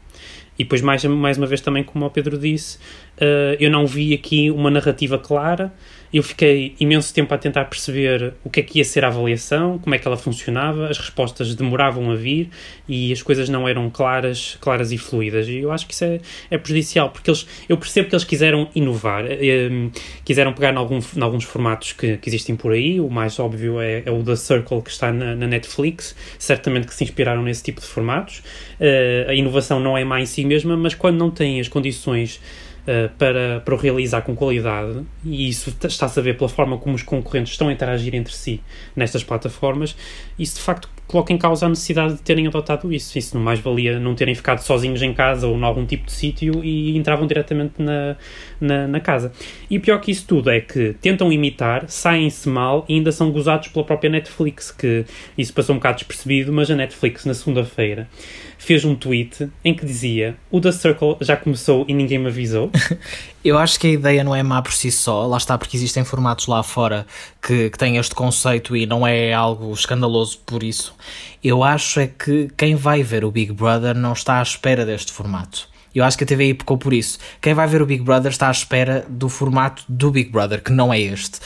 E depois, mais, mais uma vez, também, como o Pedro disse, uh, eu não vi aqui uma narrativa clara eu fiquei imenso tempo a tentar perceber o que é que ia ser a avaliação, como é que ela funcionava, as respostas demoravam a vir e as coisas não eram claras, claras e fluídas. E eu acho que isso é, é prejudicial, porque eles, eu percebo que eles quiseram inovar, eh, quiseram pegar em, algum, em alguns formatos que, que, existem por aí. O mais óbvio é, é o The Circle que está na, na, Netflix, certamente que se inspiraram nesse tipo de formatos. Uh, a inovação não é má em si mesma, mas quando não tem as condições uh, para, para o realizar com qualidade, e isso está-se a ver pela forma como os concorrentes estão a interagir entre si nestas plataformas, isso de facto coloca em causa a necessidade de terem adotado isso. Isso não mais valia não terem ficado sozinhos em casa ou em algum tipo de sítio e entravam diretamente na, na, na, casa. E pior que isso tudo é que tentam imitar, saem-se mal e ainda são gozados pela própria Netflix, que isso passou um bocado despercebido, mas a Netflix na segunda-feira fez um tweet em que dizia o The Circle já começou e ninguém me avisou. Eu acho que a ideia não é má por si só, lá está, porque existem formatos lá fora que, que têm este conceito e não é algo escandaloso por isso. Eu acho é que quem vai ver o Big Brother não está à espera deste formato. Eu acho que a TVI pecou por isso. Quem vai ver o Big Brother está à espera do formato do Big Brother, que não é este.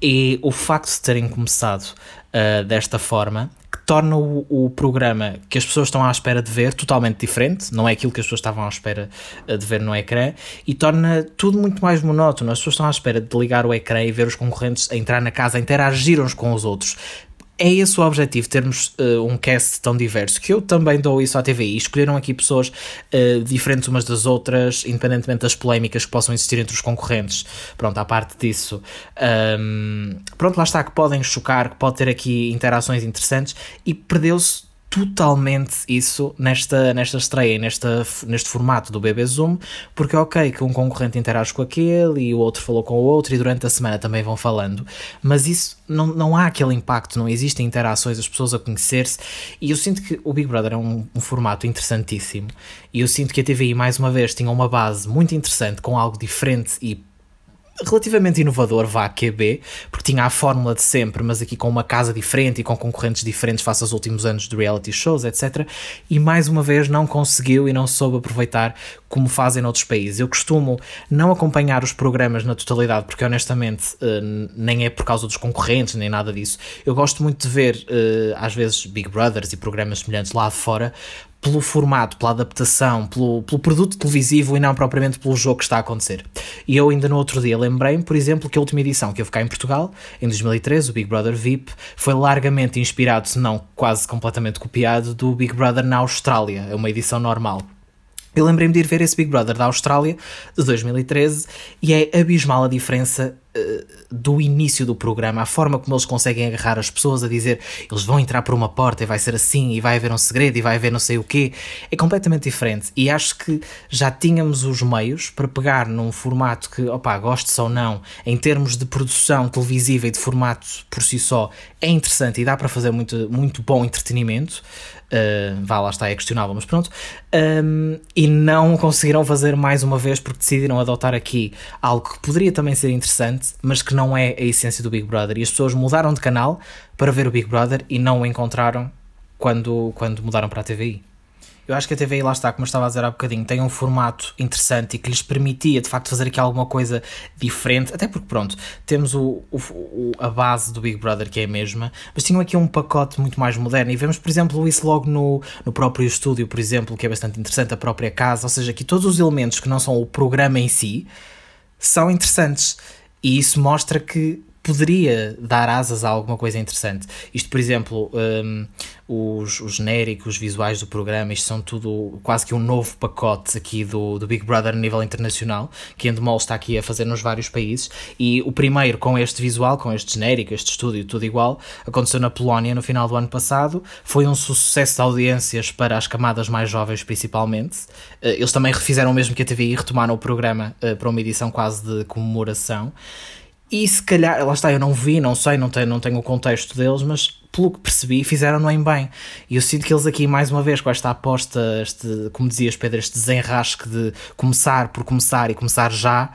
E o facto de terem começado uh, desta forma torna o, o, programa que as pessoas estão à espera de ver totalmente diferente, não é aquilo que as pessoas estavam à espera eh, de ver no ecrã, e torna tudo muito mais monótono. As pessoas estão à espera de ligar o ecrã e ver os concorrentes a entrar na casa, interagir uns com os outros é esse o objetivo, termos uh, um cast tão diverso, que eu também dou isso à TVI. Escolheram aqui pessoas uh, diferentes umas das outras, independentemente das polémicas que possam existir entre os concorrentes. Pronto, à parte disso. Um, pronto, lá está, que podem chocar, que pode ter aqui interações interessantes e perdeu-se totalmente isso nesta, nesta estreia, nesta, neste formato do BB Zoom, porque é ok que um concorrente interage com aquele e o outro falou com o outro e durante a semana também vão falando, mas isso não, não há aquele impacto, não existem interações, as pessoas a conhecer-se. E eu sinto que o Big Brother é um, um formato interessantíssimo. E eu sinto que a TVI mais uma vez tinha uma base muito interessante com algo diferente e relativamente inovador, vá QB, porque tinha a fórmula de sempre, mas aqui com uma casa diferente e com concorrentes diferentes face aos últimos anos de reality shows, etc. E mais uma vez não conseguiu e não soube aproveitar como fazem noutros países. Eu costumo não acompanhar os programas na totalidade, porque honestamente eh, nem é por causa dos concorrentes, nem nada disso. Eu gosto muito de ver, eh, às vezes, Big Brothers e programas semelhantes lá de fora, pelo formato, pela adaptação, pelo, pelo produto televisivo e não propriamente pelo jogo que está a acontecer. E eu ainda no outro dia lembrei-me, por exemplo, que a última edição que eu fiquei em Portugal, em 2013, o Big Brother VIP, foi largamente inspirado, se não quase completamente copiado, do Big Brother na Austrália. É uma edição normal. Eu lembrei-me de ir ver esse Big Brother da Austrália de 2013 e é abismal a diferença uh, do início do programa, a forma como eles conseguem agarrar as pessoas a dizer eles vão entrar por uma porta e vai ser assim e vai haver um segredo e vai haver não sei o quê. É completamente diferente e acho que já tínhamos os meios para pegar num formato que, opá, gostes ou não, em termos de produção televisiva e de formato por si só, é interessante e dá para fazer muito, muito bom entretenimento. Uh, vá, lá está, é questionável, mas pronto. Um, e não conseguiram fazer mais uma vez porque decidiram adotar aqui algo que poderia também ser interessante, mas que não é a essência do Big Brother. E as pessoas mudaram de canal para ver o Big Brother e não o encontraram quando, quando mudaram para a TVI. Eu acho que a TVI, lá está, como eu estava a dizer há bocadinho, tem um formato interessante e que lhes permitia de facto fazer aqui alguma coisa diferente, até porque, pronto, temos o, o, a base do Big Brother que é a mesma, mas tinham aqui um pacote muito mais moderno. E vemos, por exemplo, isso logo no, no próprio estúdio, por exemplo, que é bastante interessante, a própria casa, ou seja, aqui todos os elementos que não são o programa em si são interessantes. E isso mostra que poderia dar asas a alguma coisa interessante. Isto, por exemplo, um, os, os genéricos, os visuais do programa, isto são tudo quase que um novo pacote aqui do, do Big Brother a nível internacional, que Endemol está aqui a fazer nos vários países. E o primeiro com este visual, com este genérico, este estúdio, tudo igual, aconteceu na Polónia no final do ano passado. Foi um sucesso de audiências para as camadas mais jovens, principalmente. Eh, eles também refizeram o mesmo que a e retomaram o programa eh, para uma edição quase de comemoração. E se calhar, lá está, eu não vi, não sei, não tenho, não tenho o contexto deles, mas pelo que percebi, fizeram-no em bem. E eu sinto que eles aqui, mais uma vez, com esta aposta, este, como dizias, Pedro, este desenrasque de começar por começar e começar já,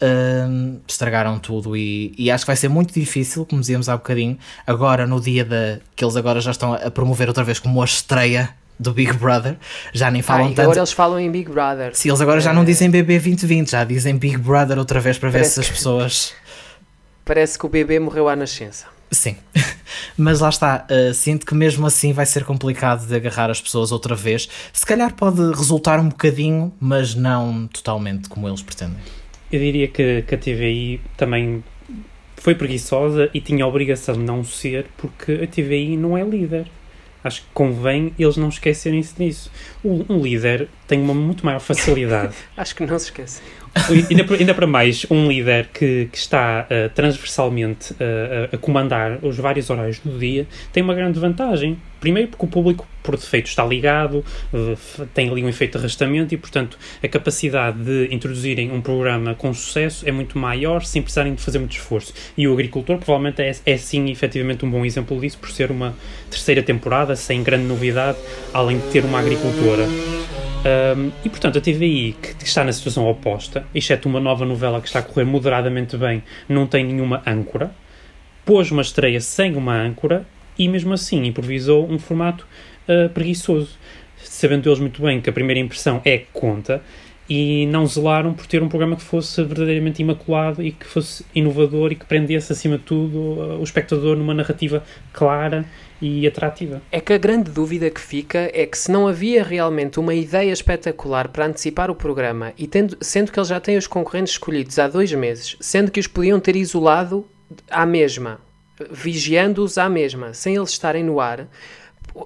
uh, estragaram tudo. E, e, acho que vai ser muito difícil, como dizíamos há bocadinho, agora no dia da. que eles agora já estão a promover outra vez como a estreia do Big Brother, já nem falam ah, tanto. Agora eles falam em Big Brother. Sim, eles agora é... já não dizem BB 2020, já dizem Big Brother outra vez para Parece ver se as pessoas. Parece que o bebê morreu à nascença. Sim, mas lá está, uh, sinto que mesmo assim vai ser complicado de agarrar as pessoas outra vez. Se calhar pode resultar um bocadinho, mas não totalmente como eles pretendem. Eu diria que, que a TVI também foi preguiçosa e tinha a obrigação de não ser, porque a TVI não é líder. Acho que convém eles não esquecerem-se disso. Um, um líder tem uma muito maior facilidade. Acho que não se esquecem. Ainda, ainda para mais, um líder que, que está uh, transversalmente uh, a comandar os vários horários do dia tem uma grande vantagem. Primeiro, porque o público, por defeito, está ligado, uh, tem ali um efeito de arrastamento e, portanto, a capacidade de introduzirem um programa com sucesso é muito maior sem precisarem de fazer muito esforço. E o agricultor, provavelmente, é, é sim, efetivamente, um bom exemplo disso, por ser uma terceira temporada sem grande novidade, além de ter uma agricultora. Um, e portanto, a TVI, que está na situação oposta, exceto uma nova novela que está a correr moderadamente bem, não tem nenhuma âncora, pôs uma estreia sem uma âncora e mesmo assim improvisou um formato uh, preguiçoso, sabendo eles muito bem que a primeira impressão é que conta e não zelaram por ter um programa que fosse verdadeiramente imaculado e que fosse inovador e que prendesse acima de tudo o espectador numa narrativa clara e atrativa. É que a grande dúvida que fica é que se não havia realmente uma ideia espetacular para antecipar o programa e tendo, sendo que eles já têm os concorrentes escolhidos há dois meses, sendo que os podiam ter isolado à mesma, vigiando-os à mesma, sem eles estarem no ar,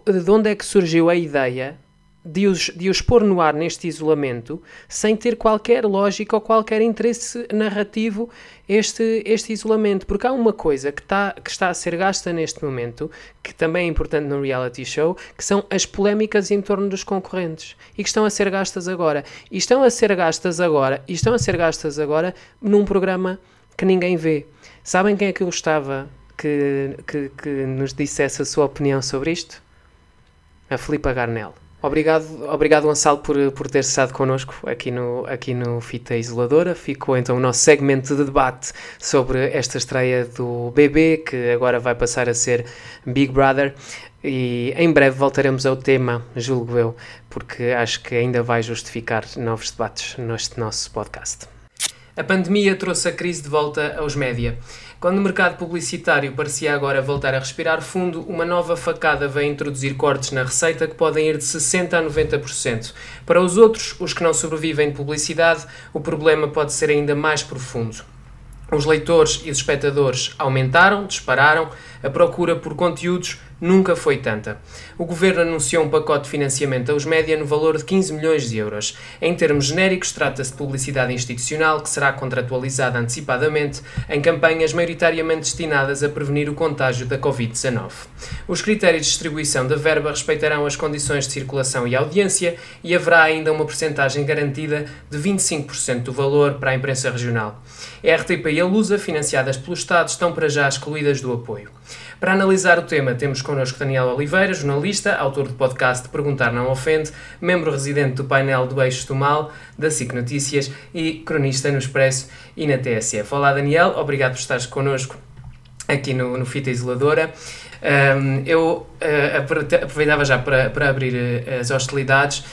de onde é que surgiu a ideia de os, de os pôr no ar neste isolamento sem ter qualquer lógica ou qualquer interesse narrativo este, este isolamento. Porque há uma coisa que, tá, que está a ser gasta neste momento, que também é importante no reality show, que são as polémicas em torno dos concorrentes e que estão a ser gastas agora. E estão a ser gastas agora, e estão a ser gastas agora num programa que ninguém vê. Sabem quem é que eu gostava que, que, que nos dissesse a sua opinião sobre isto? A Filipa Garnel. Obrigado, obrigado Gonçalo por, por ter estado connosco aqui no, aqui no Fita Isoladora. Ficou então o nosso segmento de debate sobre esta estreia do BB, que agora vai passar a ser Big Brother. E em breve voltaremos ao tema, julgo eu, porque acho que ainda vai justificar novos debates neste nosso podcast. A pandemia trouxe a crise de volta aos média. Quando o mercado publicitário parecia agora voltar a respirar fundo, uma nova facada veio introduzir cortes na receita que podem ir de 60% a 90%. Para os outros, os que não sobrevivem de publicidade, o problema pode ser ainda mais profundo. Os leitores e os espectadores aumentaram, dispararam, a procura por conteúdos nunca foi tanta. O governo anunciou um pacote de financiamento aos média no valor de 15 milhões de euros. Em termos genéricos, trata-se de publicidade institucional que será contratualizada antecipadamente em campanhas maioritariamente destinadas a prevenir o contágio da Covid-19. Os critérios de distribuição da verba respeitarão as condições de circulação e audiência e haverá ainda uma percentagem garantida de 25% do valor para a imprensa regional. A RTP e a Lusa, financiadas pelo Estado, estão para já excluídas do apoio. Para analisar o tema, temos connosco Daniel Oliveira, jornalista, autor do podcast Perguntar Não Ofende, membro residente do painel do Eixo do Mal, da SIC Notícias e cronista no Expresso e na TSF. Olá Daniel, obrigado por estares connosco aqui no, no Fita Isoladora. Um, eu uh, aproveitava já para, para abrir uh, as hostilidades.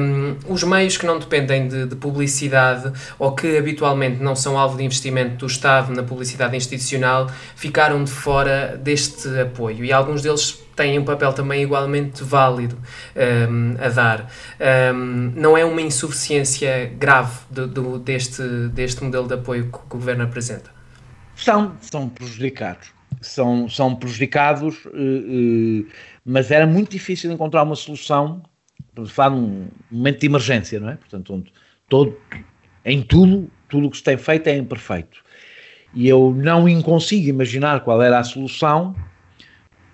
Um, os meios que não dependem de, de, publicidade ou que habitualmente não são alvo de investimento do Estado na publicidade institucional ficaram de fora deste apoio e alguns deles têm um papel também igualmente válido um, a dar. Um, não é uma insuficiência grave do, do, deste, deste modelo de apoio que o Governo apresenta? São, são prejudicados são, são prejudicados, eh, eh, mas era muito difícil encontrar uma solução falar num momento de emergência, não é? Portanto, onde todo, em tudo, tudo o que se tem feito é imperfeito. E eu não consigo imaginar qual era a solução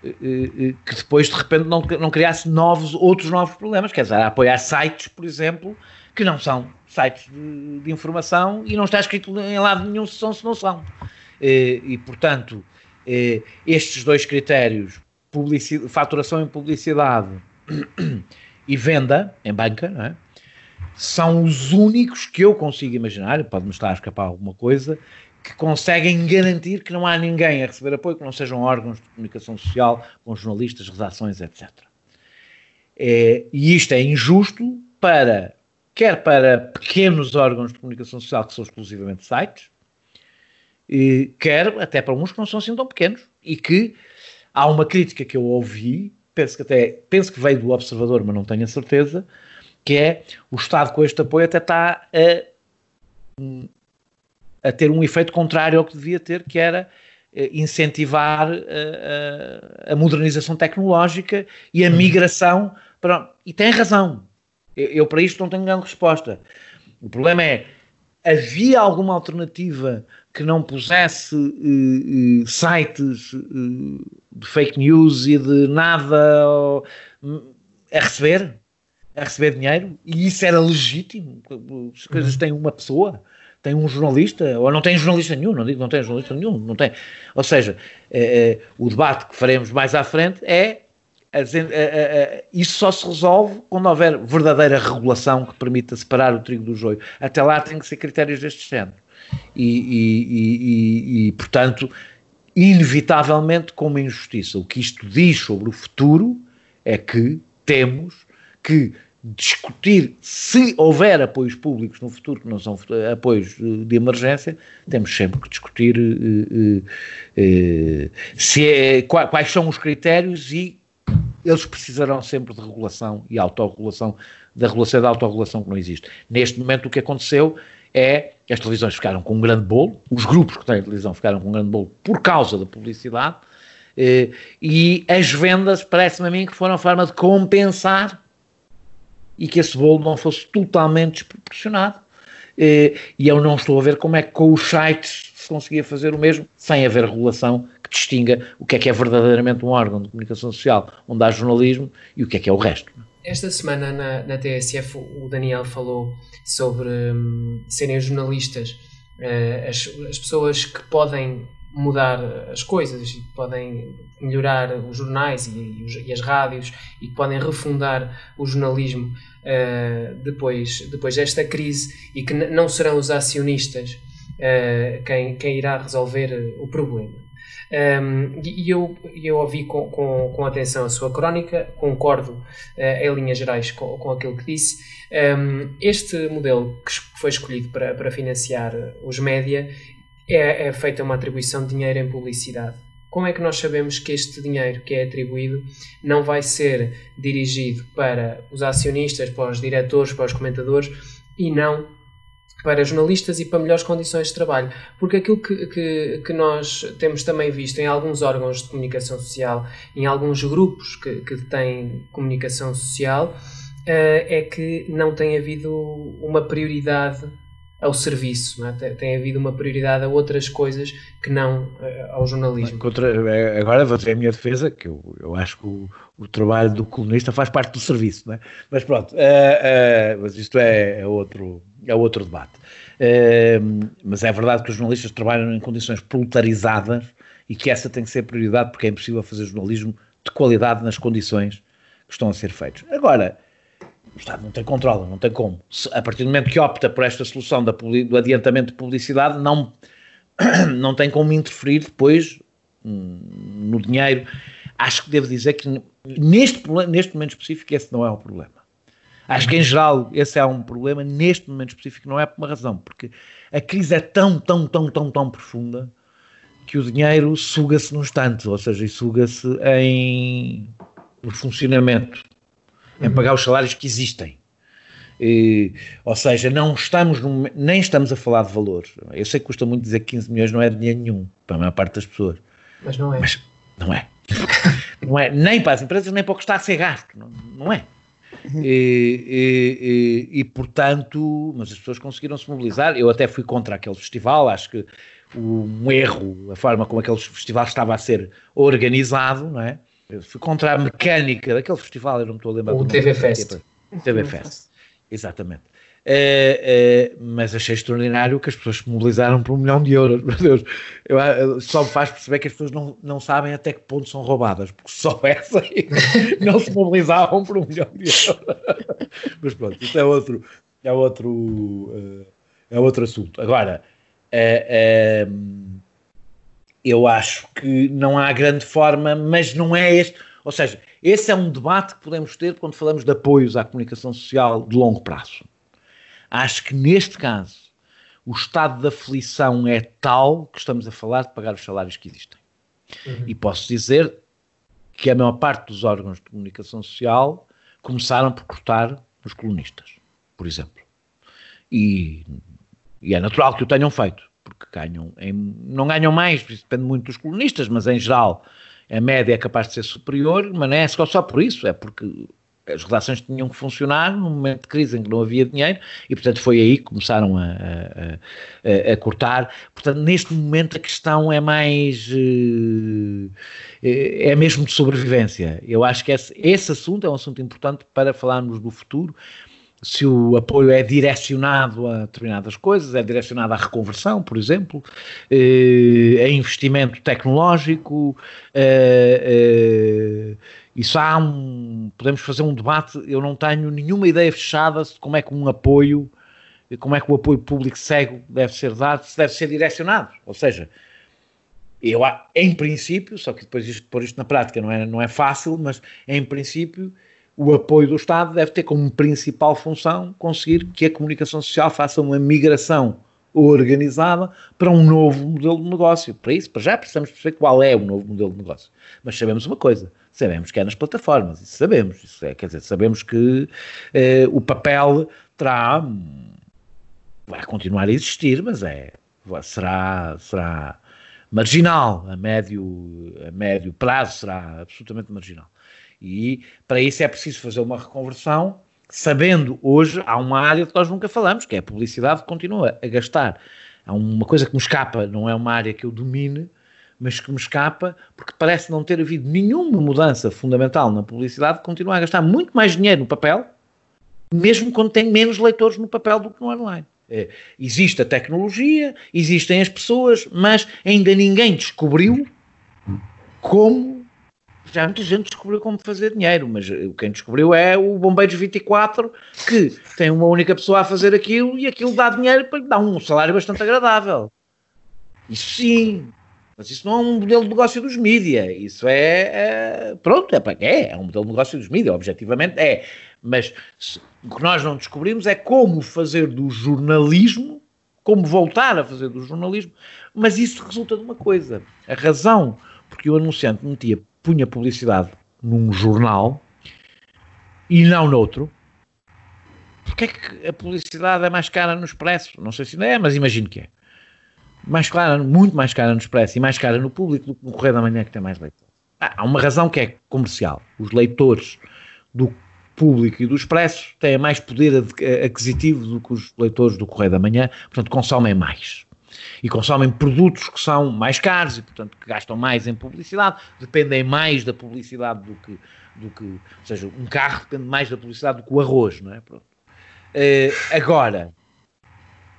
eh, que depois de repente não, não criasse novos, outros novos problemas, quer dizer, apoiar sites, por exemplo, que não são sites de, de informação e não está escrito em lado nenhum se são se não são. E, e portanto, eh, estes dois critérios, faturação em publicidade e venda em banca, é? são os únicos que eu consigo imaginar, pode-me estar a escapar alguma coisa, que conseguem garantir que não há ninguém a receber apoio que não sejam órgãos de comunicação social, com jornalistas, redações, etc. É, e isto é injusto para, quer para pequenos órgãos de comunicação social que são exclusivamente sites, quer até para uns que não são assim tão pequenos e que há uma crítica que eu ouvi, penso que até penso que veio do observador, mas não tenho a certeza, que é o Estado com este apoio até está a, a ter um efeito contrário ao que devia ter, que era eh, incentivar a, a, a modernização tecnológica e a migração para, e tem razão. Eu, eu, para isto não tenho grande resposta. O problema é havia alguma alternativa que não pusesse uh, sites uh, de fake news e de nada a receber? A receber dinheiro? E isso era legítimo? As coisas uhum. têm uma pessoa? Tem um jornalista? Ou não tem jornalista nenhum? Não digo não tem jornalista nenhum. Não tem. Ou seja, o debate que faremos mais à frente é isso só se resolve quando houver verdadeira regulação que permita separar o trigo do joio. Até lá tem que ser critérios deste género. E, e, e, portanto, inevitavelmente, com uma injustiça. O que isto diz sobre o futuro é que temos que discutir se houver apoios públicos no futuro, que não são apoios de emergência, temos sempre que discutir uh, uh, se é, quais são os critérios e eles precisarão sempre de regulação e autorregulação, da regulação da autorregulação que não existe. Neste momento o que aconteceu é que as televisões ficaram com um grande bolo, os grupos que têm televisão ficaram com um grande bolo por causa da publicidade, eh, e as vendas, parece-me a mim, que foram forma de compensar e que esse bolo não fosse totalmente desproporcionado. Eh, e eu não estou a ver como é que com os sites se conseguia fazer o mesmo sem haver regulação que distinga o que é que é verdadeiramente um órgão de comunicação social onde há jornalismo e o que é que é o resto. Esta semana na, na TSF o Daniel falou sobre hum, serem jornalistas uh, as, as pessoas que podem mudar as coisas e podem melhorar os jornais e, e, os, as rádios e podem refundar o jornalismo uh, depois, depois desta crise e que não serão os acionistas uh, quem, quem irá resolver o problema. Um, e eu, eu ouvi com, com, com, atenção a sua crónica, concordo uh, em linhas gerais com, com aquilo que disse. Um, este modelo que foi escolhido para, para financiar os média é, é feita uma atribuição de dinheiro em publicidade. Como é que nós sabemos que este dinheiro que é atribuído não vai ser dirigido para os acionistas, para os diretores, para os comentadores e não para jornalistas e para melhores condições de trabalho. Porque aquilo que, que, que, nós temos também visto em alguns órgãos de comunicação social, em alguns grupos que, que têm comunicação social, uh, é que não tem havido uma prioridade ao serviço, é? tem, tem, havido uma prioridade a outras coisas que não uh, ao jornalismo. Contra, é, agora vou ter a minha defesa, que eu, eu acho que o, o trabalho do colunista faz parte do serviço, é? mas pronto, uh, uh, mas isto é, é outro é outro debate. Uh, mas é verdade que os jornalistas trabalham em condições proletarizadas e que essa tem que ser prioridade porque é impossível fazer jornalismo de qualidade nas condições que estão a ser feitos. Agora, o Estado não tem controle, não tem como. Se, a partir do momento que opta por esta solução da, do adiantamento de publicidade, não, não tem como interferir depois hum, no dinheiro. Acho que devo dizer que neste, neste momento específico esse não é o problema. Acho que em geral esse é um problema, neste momento específico não é por uma razão, porque a crise é tão, tão, tão, tão, tão profunda que o dinheiro suga-se num instante, ou seja, suga-se em funcionamento, em pagar os salários que existem. E, ou seja, não estamos num, nem estamos a falar de valores. Eu sei que custa muito dizer que 15 milhões não é dinheiro nenhum para a maior parte das pessoas. Mas não é. Mas não é. não é nem para as empresas, nem para o que está a ser gasto. Não, não é. Uhum. E, e, e, e, portanto, mas as pessoas conseguiram se mobilizar. Eu até fui contra aquele festival, acho que um erro, a forma como aquele festival estava a ser organizado, não é? Eu fui contra a mecânica daquele festival, eu não me estou a lembrar. O TV Fest. TV Fest, exatamente. Uh, uh, mas achei extraordinário que as pessoas se mobilizaram por um milhão de euros. Meu Deus, eu, eu, só me faz perceber que as pessoas não, não sabem até que ponto são roubadas, porque se soubessem, não se mobilizavam por um milhão de euros. mas pronto, isso é outro, é outro, uh, é outro assunto. Agora, eu acho que não há grande forma, mas não é este. Ou seja, esse é um debate que podemos ter quando falamos de apoios à comunicação social de longo prazo Acho que neste caso o estado de aflição é tal que estamos a falar de pagar os salários que existem. Uhum. E posso dizer que a maior parte dos órgãos de comunicação social começaram por cortar os colunistas, por exemplo. E, e é natural que o tenham feito, porque ganham, em, não ganham mais, depende muito dos colunistas, mas em geral a média é capaz de ser superior, mas não é só, só por isso, é porque as redações tinham que funcionar num momento de crise em que não havia dinheiro e, portanto, foi aí que começaram a, a, a, cortar. Portanto, neste momento a questão é mais. Eh, é mesmo de sobrevivência. Eu acho que esse, esse assunto é um assunto importante para falarmos do futuro. Se o apoio é direcionado a determinadas coisas, é direcionado à reconversão, por exemplo, eh, a investimento tecnológico, eh, isso há um. Podemos fazer um debate. Eu não tenho nenhuma ideia fechada de como é que um apoio, como é que o apoio público cego deve ser dado, se deve ser direcionado. Ou seja, eu, em princípio, só que depois isto, pôr isto na prática não é, não é fácil, mas em princípio o apoio do Estado deve ter como principal função conseguir que a comunicação social faça uma migração organizada para um novo modelo de negócio. Para isso, para já precisamos perceber qual é o novo modelo de negócio. Mas sabemos uma coisa, sabemos que é nas plataformas, isso sabemos, isso é, quer dizer, sabemos que eh, o papel terá, vai continuar a existir, mas é, será, será marginal, a médio, a médio prazo será absolutamente marginal. E para isso é preciso fazer uma reconversão, sabendo hoje, há uma área que nós nunca falamos, que é a publicidade que continua a gastar. Há uma coisa que me escapa, não é uma área que eu domine, mas que me escapa, porque parece não ter havido nenhuma mudança fundamental na publicidade, continua a gastar muito mais dinheiro no papel, mesmo quando tem menos leitores no papel do que no online. É, existe a tecnologia, existem as pessoas, mas ainda ninguém descobriu como. Já muita gente descobriu como fazer dinheiro, mas quem descobriu é o Bombeiros 24, que tem uma única pessoa a fazer aquilo e aquilo dá dinheiro para lhe dar um salário bastante agradável. Isso sim, mas isso não é um modelo de negócio dos mídia. Isso é, é pronto, é, é, é um modelo de negócio dos mídia, objetivamente é. Mas se, o que nós não descobrimos é como fazer do jornalismo, como voltar a fazer do jornalismo, mas isso resulta de uma coisa. A razão porque o anunciante metia, punha publicidade num jornal e não noutro, porque é que a publicidade é mais cara no Expresso? Não sei se ainda é, mas imagino que é. Mais cara, muito mais cara no Expresso e mais cara no público do que no Correio da Manhã, que tem mais leitores. há uma razão que é comercial. Os leitores do público e do Expresso têm mais poder aquisitivo do que os leitores do Correio da Manhã, portanto consomem mais. E consomem produtos que são mais caros e, portanto, que gastam mais em publicidade, dependem mais da publicidade do que, do que ou seja, um carro depende mais da publicidade do que o arroz, não é? Pronto. Uh, agora,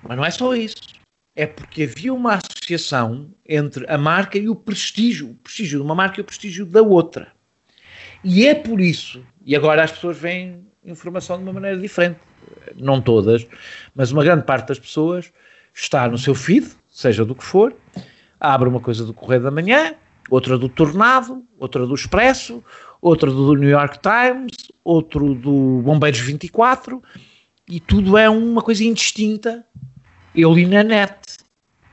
mas não é só isso. É porque havia uma associação entre a marca e o prestígio, o prestígio de uma marca e o prestígio da outra. E é por isso, e agora as pessoas veem informação de uma maneira diferente, não todas, mas uma grande parte das pessoas está no seu feed, seja do que for, abre uma coisa do Correio da Manhã, outra do Tornado, outra do Expresso, outra do New York Times, outro do Bombeiros 24, e tudo é uma coisa indistinta. Eu li na net.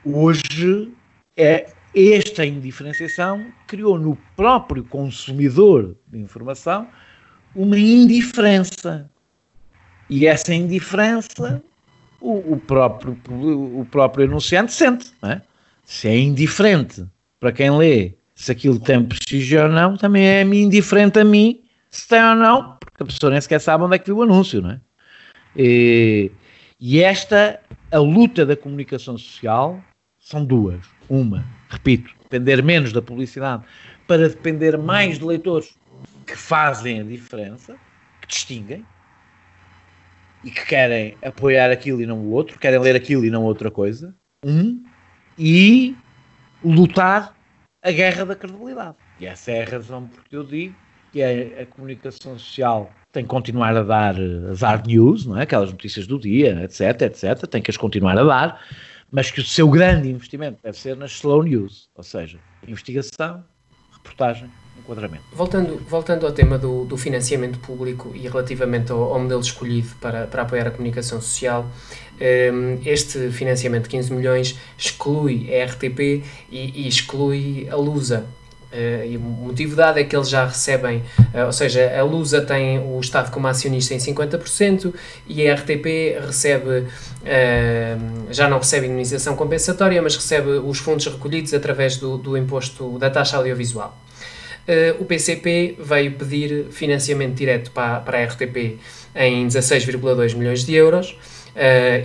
Hoje é esta indiferenciação criou no próprio consumidor de informação uma indiferença. E essa indiferença o, o próprio, o próprio anunciante sente. É? Se é indiferente para quem lê se aquilo tem prestígio ou não, também é indiferente a mim se tem ou não, porque a pessoa nem sequer sabe onde é que viu o anúncio. Não é? E, e esta, a luta da comunicação social, são duas. Uma, repito, depender menos da publicidade para depender mais de leitores que fazem a diferença, que distinguem e que querem apoiar aquilo e não o outro, querem ler aquilo e não outra coisa. Um, e lutar a guerra da credibilidade. E essa é a razão porque eu digo que a, a comunicação social tem que continuar a dar as hard news, não é? aquelas notícias do dia, etc, etc, tem que as continuar a dar, mas que o seu grande investimento deve ser nas slow news, ou seja, investigação, reportagem, enquadramento. Voltando, voltando ao tema do, do financiamento público e relativamente ao, ao, modelo escolhido para, para apoiar a comunicação social, um, este financiamento de 15 milhões exclui a RTP e, e exclui a Lusa, Uh, e o motivo dado é que eles já recebem, uh, ou seja, a Lusa tem o Estado como acionista em 50% e a RTP recebe, uh, já não recebe indemnização compensatória, mas recebe os fundos recolhidos através do, do imposto da taxa audiovisual. o PCP veio pedir financiamento direto para, para a RTP em 16,2 milhões de euros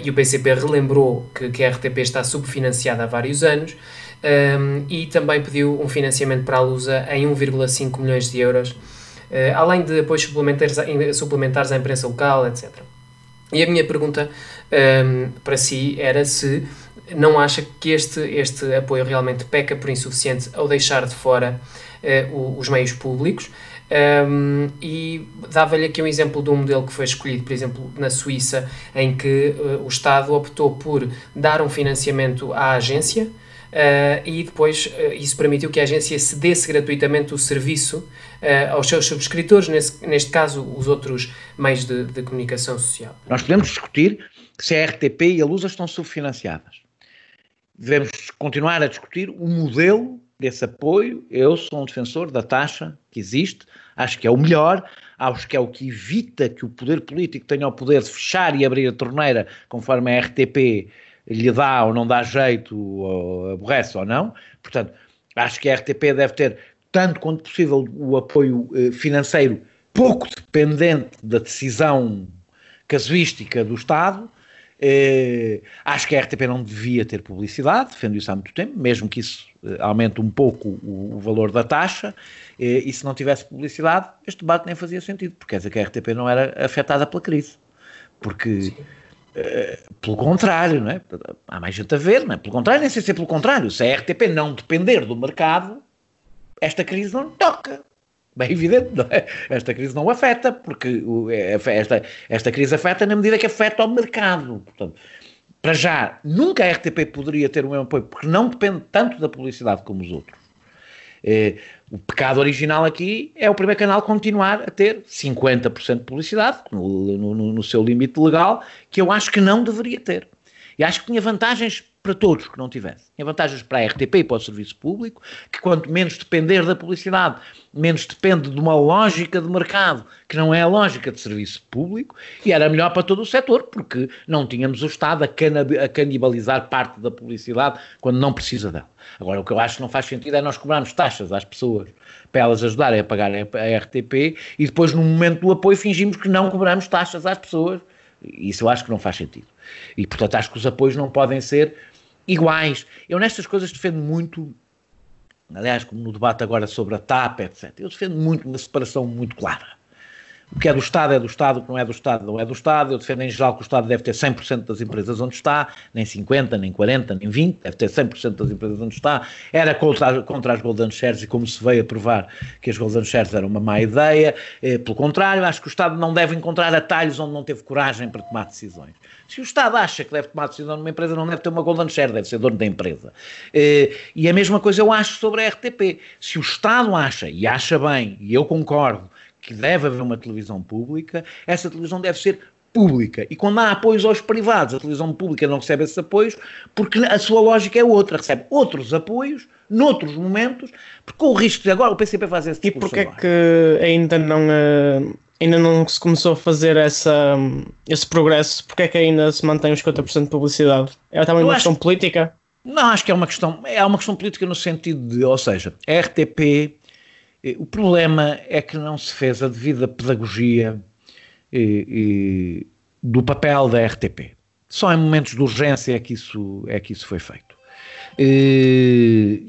e o PCP relembrou que, que a RTP está subfinanciada há vários anos um, e também pediu um financiamento para a Lusa em 1,5 milhões de euros, uh, além de apoios suplementares, suplementares à imprensa local, etc. E a minha pergunta um, para si era se não acha que este, este apoio realmente peca por insuficiente ao deixar de fora uh, os meios públicos. Um, e dava-lhe aqui um exemplo de um modelo que foi escolhido, por exemplo, na Suíça, em que uh, o Estado optou por dar um financiamento à agência uh, e depois uh, isso permitiu que a agência cedesse gratuitamente o serviço aos seus subscritores, nesse, neste caso, os outros meios de, de comunicação social. Nós podemos discutir se a RTP e a Lusa estão subfinanciadas. Devemos continuar a discutir o modelo desse apoio. Eu sou um defensor da taxa que existe, acho que é o melhor, acho que é o que evita que o poder político tenha o poder de fechar e abrir a torneira conforme a RTP lhe dá ou não dá jeito, ou aborrece ou não. Portanto, acho que a RTP deve ter, tanto quanto possível, o apoio eh, financeiro pouco dependente da decisão casuística do Estado Uh, acho que a RTP não devia ter publicidade, defendo isso há muito tempo, mesmo que isso uh, aumente um pouco o, o valor da taxa, uh, e se não tivesse publicidade, este debate nem fazia sentido, porque quer dizer que a RTP não era afetada pela crise. Porque, pelo contrário, não é? há mais gente a ver, não é? pelo contrário, nem sei se é pelo contrário, se a RTP não depender do mercado, esta crise não toca bem evidente, não é? Esta crise não afeta, porque é, esta, esta crise afeta na medida que afeta o mercado. Portanto, para já, nunca a RTP poderia ter o mesmo apoio, porque não depende tanto da publicidade como os outros. O pecado original aqui é o primeiro canal continuar a ter 50% de publicidade, no, no, no seu limite legal, que eu acho que não deveria ter. E acho que tinha vantagens para todos que não tivessem. Tinha vantagens para a RTP e para o serviço público, que quanto menos depender da publicidade, menos depende de uma lógica de mercado, que não é a lógica de serviço público, e era melhor para todo o setor, porque não tínhamos o Estado a, a canibalizar parte da publicidade quando não precisa dela. Agora, o que eu acho que não faz sentido é nós cobrarmos taxas às pessoas para elas ajudarem a pagar a RTP e depois, no momento do apoio, fingimos que não cobramos taxas às pessoas. Isso eu acho que não faz sentido. E, portanto, acho que os apoios não podem ser iguais. Eu nestas coisas defendo muito, aliás, como no debate agora sobre a TAP, etc., eu defendo muito uma separação muito clara. O que é do Estado é do Estado, o que não é do Estado não é do Estado. Eu defendo em geral que o Estado deve ter 100% das empresas onde está, nem 50%, nem 40%, nem 20%, deve ter 100% das empresas onde está. Era contra, contra as Golden Shares e como se veio a provar que as Golden Shares eram uma má ideia. Eh, pelo contrário, acho que o Estado não deve encontrar atalhos onde não teve coragem para tomar decisões. Se o Estado acha que deve tomar decisão numa empresa, não deve ter uma Golden Share, deve ser dono da empresa. Eh, e a mesma coisa eu acho sobre a RTP. Se o Estado acha, e acha bem, e eu concordo, que deve haver uma televisão pública, essa televisão deve ser pública. E quando há apoios aos privados, a televisão pública não recebe esses apoios porque a sua lógica é outra, recebe outros apoios noutros momentos, porque o risco de agora o PCP faz esse tipo E porquê é que ainda não uh, ainda não se começou a fazer essa, esse progresso? Porquê é que ainda se mantém os 50% de publicidade? É também uma questão política? Não, acho que é uma questão, é uma questão política no sentido de, ou seja, a RTP o problema é que não se fez a devida pedagogia e, e, do papel da RTP. Só em momentos de urgência é que isso, é que isso foi feito. E,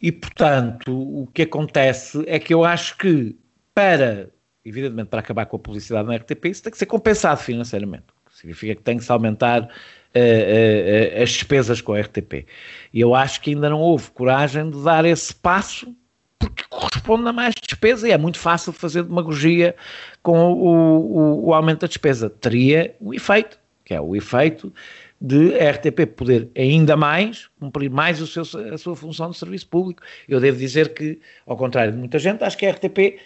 e, portanto, o que acontece é que eu acho que, para, evidentemente, para acabar com a publicidade na RTP, isso tem que ser compensado financeiramente. Significa que tem que se aumentar as despesas com a RTP. E eu acho que ainda não houve coragem de dar esse passo porque corresponde a mais despesa e é muito fácil fazer demagogia com o, o, o aumento da despesa. Teria o efeito, que é o efeito de a RTP poder ainda mais cumprir mais o seu, a sua função de serviço público. Eu devo dizer que, ao contrário de muita gente, acho que a RTP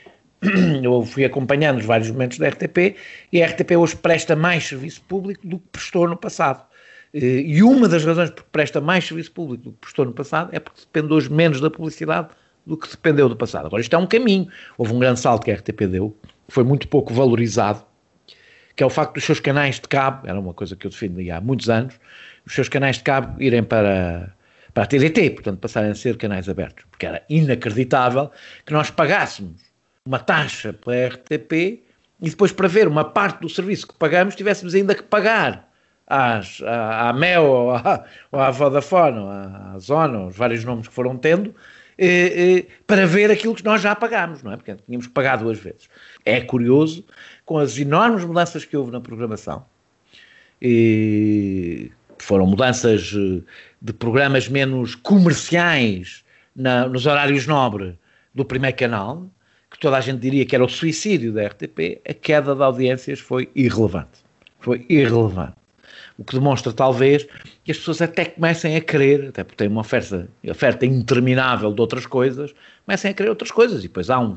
eu fui acompanhando os vários momentos da RTP e a RTP hoje presta mais serviço público do que prestou no passado. Eh, e uma das razões por que presta mais serviço público do que prestou no passado é porque depende hoje menos da publicidade do que dependeu do passado. Agora, isto é um caminho. Houve um grande salto que a RTP deu, que foi muito pouco valorizado, que é o facto dos seus canais de cabo, era uma coisa que eu defendia há muitos anos, os seus canais de cabo irem para, para a TDT, portanto passarem a ser canais abertos, porque era inacreditável que nós pagássemos uma taxa pela RTP e depois para ver uma parte do serviço que pagamos tivéssemos ainda que pagar às, à, à Mel ou à, ou à Vodafone ou à, à Zona, os vários nomes que foram tendo, eh, eh, para ver aquilo que nós já pagámos, não é? Porque tínhamos que pagar duas vezes. É curioso, com as enormes mudanças que houve na programação, e foram mudanças eh, de programas menos comerciais na, nos horários nobres do primeiro canal, que toda a gente diria que era o suicídio da RTP, a queda de audiências foi irrelevante. Foi irrelevante. O que demonstra, talvez, que as pessoas até comecem a querer, até porque têm uma oferta, oferta interminável de outras coisas, comecem a querer outras coisas. E depois há um,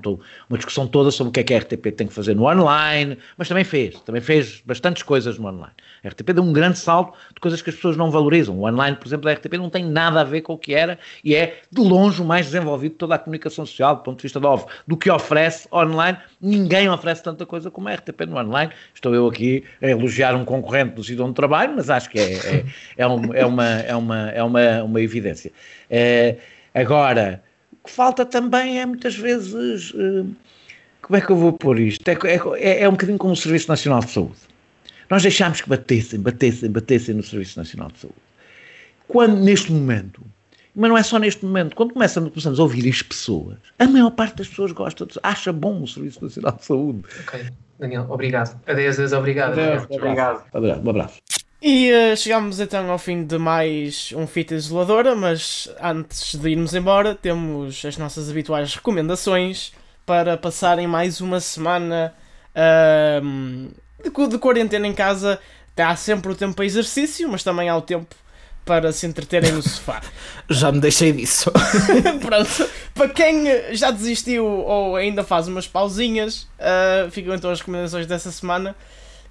uma discussão toda sobre o que é que a RTP tem que fazer no online, mas também fez, também fez bastantes coisas no online. A RTP deu um grande salto de coisas que as pessoas não valorizam. O online, por exemplo, da RTP não tem nada a ver com o que era e é de longe o mais desenvolvido de toda a comunicação social, do ponto de vista do, do que oferece online. Ninguém oferece tanta coisa como a RTP no online. Estou eu aqui a elogiar um concorrente do sítio onde trabalho, mas acho que é, é, é, um, é, uma, é, uma, é uma, uma evidência. É, agora, o que falta também é muitas vezes. Eh, como é que eu vou pôr isto? É, é, é um bocadinho como o Serviço Nacional de Saúde nós deixámos que batessem, batessem, batessem no Serviço Nacional de Saúde. Quando, neste momento, mas não é só neste momento, quando começamos, começamos a ouvir as pessoas, a maior parte das pessoas gosta, de, acha bom o Serviço Nacional de Saúde. Ok, Daniel, obrigado. Adeus, adeus, obrigado. Adeus, obrigado. Obrigado, um abraço. E uh, chegamos então ao fim de mais um Fita Isoladora, mas antes de irmos embora, temos as nossas habituais recomendações para passarem mais uma semana uh, de, de quarentena em casa há sempre o tempo para exercício, mas também há o tempo para se entreterem no sofá. Já me deixei disso. Pronto. Para quem já desistiu ou ainda faz umas pausinhas, uh, ficam então as recomendações dessa semana.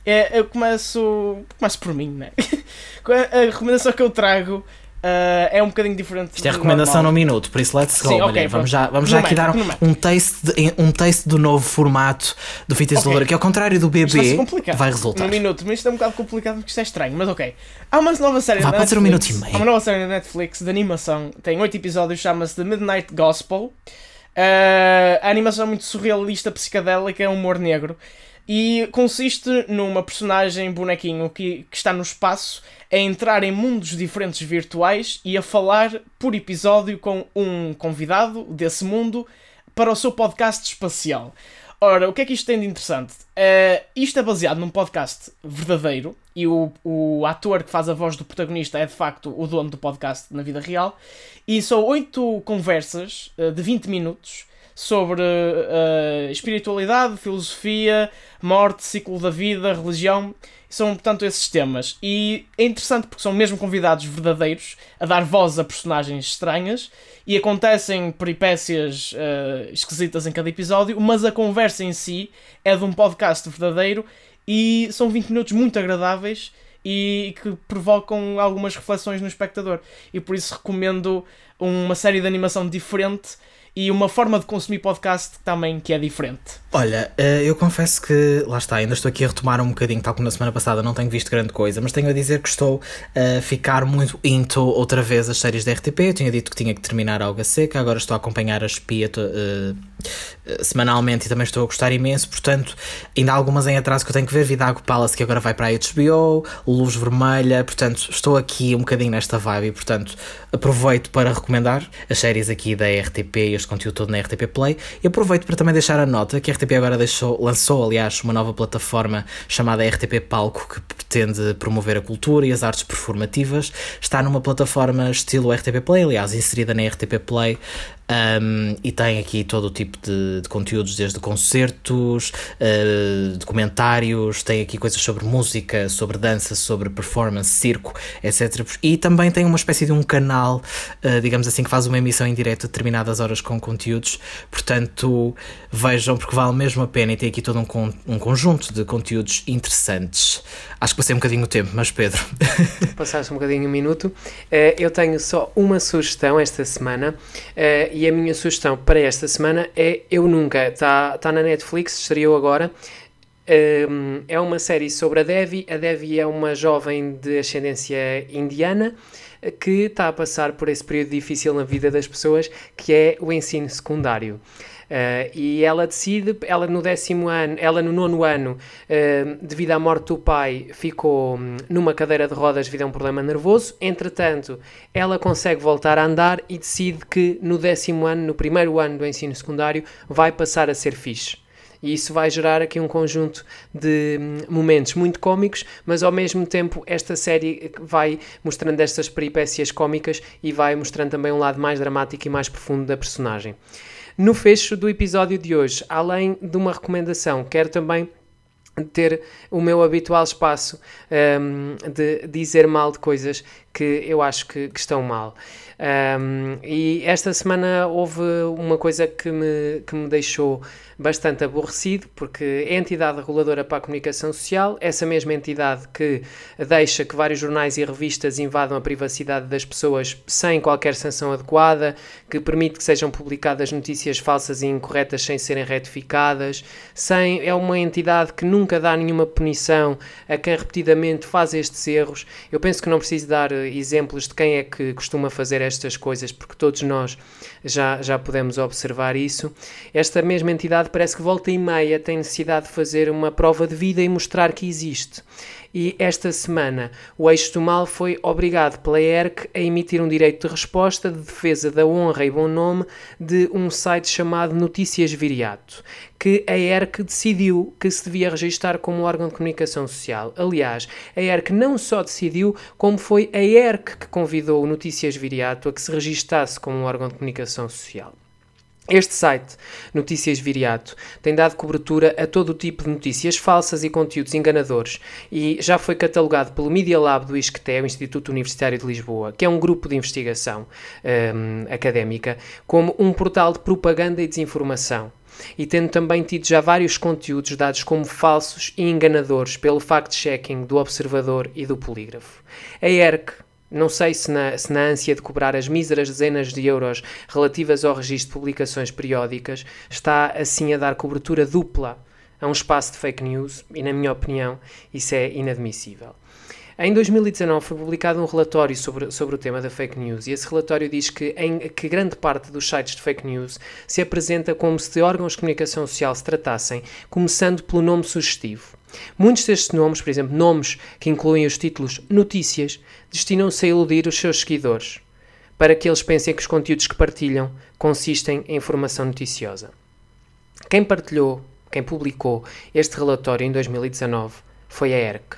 É, eu começo. Começo por mim, né? A recomendação que eu trago Uh, é um bocadinho diferente. Isto é recomendação normal. no minuto, por isso let's go. Sim, okay, vamos já, vamos já aqui dar um, um, taste de, um taste do novo formato do Fita Isoladora, okay. que ao contrário do BB vai resultar. No minuto, mas isto é um bocado complicado porque isto é estranho, mas ok. Há uma nova série Vá, na Netflix. Um minuto e meio. Há uma nova série na Netflix de animação, tem 8 episódios, chama-se The Midnight Gospel. Uh, a animação é muito surrealista, psicadélica, é humor negro. E consiste numa personagem bonequinho que, que está no espaço a entrar em mundos diferentes virtuais e a falar por episódio com um convidado desse mundo para o seu podcast espacial. Ora, o que é que isto tem de interessante? Uh, isto é baseado num podcast verdadeiro e o, o ator que faz a voz do protagonista é de facto o dono do podcast na vida real. E são oito conversas uh, de 20 minutos sobre uh, espiritualidade, filosofia, morte, ciclo da vida, religião. São, portanto, esses temas. E é interessante porque são mesmo convidados verdadeiros a dar voz a personagens estranhas e acontecem peripécias uh, esquisitas em cada episódio, mas a conversa em si é de um podcast verdadeiro e são 20 minutos muito agradáveis e que provocam algumas reflexões no espectador. E por isso recomendo uma série de animação diferente e uma forma de consumir podcast também que é diferente. Olha, eh, eu confesso que, lá está, ainda estou aqui a retomar um bocadinho, tal como na semana passada não tenho visto grande coisa, mas tenho a dizer que estou a ficar muito into outra vez as séries da RTP. Eu tinha dito que tinha que terminar a Alga Seca, agora estou a acompanhar a Espia uh, semanalmente e também estou a gostar imenso, portanto, ainda há algumas em atraso que eu tenho que ver. Vidago Palace, que agora vai para a HBO, Luz Vermelha, portanto, estou aqui um bocadinho nesta vibe e, portanto, aproveito para recomendar as séries aqui da RTP e este conteúdo todo na RTP Play e aproveito para também deixar a nota que a RTP agora deixou, lançou, aliás, uma nova plataforma chamada RTP Palco que pretende promover a cultura e as artes performativas. Está numa plataforma estilo RTP Play, aliás, inserida na RTP Play. Um, e tem aqui todo o tipo de, de conteúdos, desde concertos, uh, documentários, tem aqui coisas sobre música, sobre dança, sobre performance, circo, etc. E também tem uma espécie de um canal, uh, digamos assim, que faz uma emissão em direto a determinadas horas com conteúdos. Portanto, vejam, porque vale mesmo a pena e tem aqui todo um, um conjunto de conteúdos interessantes. Acho que passei um bocadinho o tempo, mas Pedro. Passaste um bocadinho um minuto. Uh, eu tenho só uma sugestão esta semana e a minha sugestão para esta semana é Eu Nunca. Está tá na Netflix, estreou agora. Um, é uma série sobre a Devi. A Devi é uma jovem de ascendência indiana que está a passar por esse período difícil na vida das pessoas, que é o ensino secundário. Uh, e ela decide, ela no décimo ano, ela no nono ano, uh, devido à morte do pai, ficou hum, numa cadeira de rodas devido a um problema nervoso. Entretanto, ela consegue voltar a andar e decide que no décimo ano, no primeiro ano do ensino secundário, vai passar a ser fixe. E isso vai gerar aqui um conjunto de hum, momentos muito cómicos, mas ao mesmo tempo esta série vai mostrando estas peripécias cómicas e vai mostrando também um lado mais dramático e mais profundo da personagem. No fecho do episódio de hoje, além de uma recomendação, quero também ter o meu habitual espaço um, de dizer mal de coisas que eu acho que, que estão mal. Um, e esta semana houve uma coisa que me, que me deixou bastante aborrecido, porque é a entidade reguladora para a comunicação social, essa mesma entidade que deixa que vários jornais e revistas invadam a privacidade das pessoas sem qualquer sanção adequada, que permite que sejam publicadas notícias falsas e incorretas sem serem retificadas, sem, é uma entidade que nunca dá nenhuma punição a quem repetidamente faz estes erros. Eu penso que não preciso dar exemplos de quem é que costuma fazer estas coisas, porque todos nós já, já podemos observar isso. Esta mesma entidade parece que volta e meia tem necessidade de fazer uma prova de vida e mostrar que existe. E esta semana o eixo do mal foi obrigado pela ERC a emitir um direito de resposta de defesa da honra e bom nome de um site chamado Notícias Viriato, que a ERC decidiu que se devia registar como órgão de comunicação social. Aliás, a ERC não só decidiu, como foi a ERC que convidou o Notícias Viriato a que se registasse como um órgão de comunicação social. Este site, Notícias Viriato, tem dado cobertura a todo o tipo de notícias falsas e conteúdos enganadores e já foi catalogado pelo Media Lab do ISCTE, o Instituto Universitário de Lisboa, que é um grupo de investigação um, académica, como um portal de propaganda e desinformação e tendo também tido já vários conteúdos dados como falsos e enganadores pelo fact-checking do Observador e do Polígrafo. A ERC, não sei se na, se na ânsia de cobrar as míseras dezenas de euros relativas ao registro de publicações periódicas, está assim a dar cobertura dupla a um espaço de fake news e, na minha opinião, isso é inadmissível. Em 2019 foi publicado um relatório sobre, sobre o tema da fake news e esse relatório diz que, em, que grande parte dos sites de fake news se apresenta como se de órgãos de comunicação social se tratassem, começando pelo nome sugestivo. Muitos destes nomes, por exemplo, nomes que incluem os títulos notícias, destinam-se a iludir os seus seguidores, para que eles pensem que os conteúdos que partilham consistem em informação noticiosa. Quem partilhou, quem publicou este relatório em 2019 foi a ERC.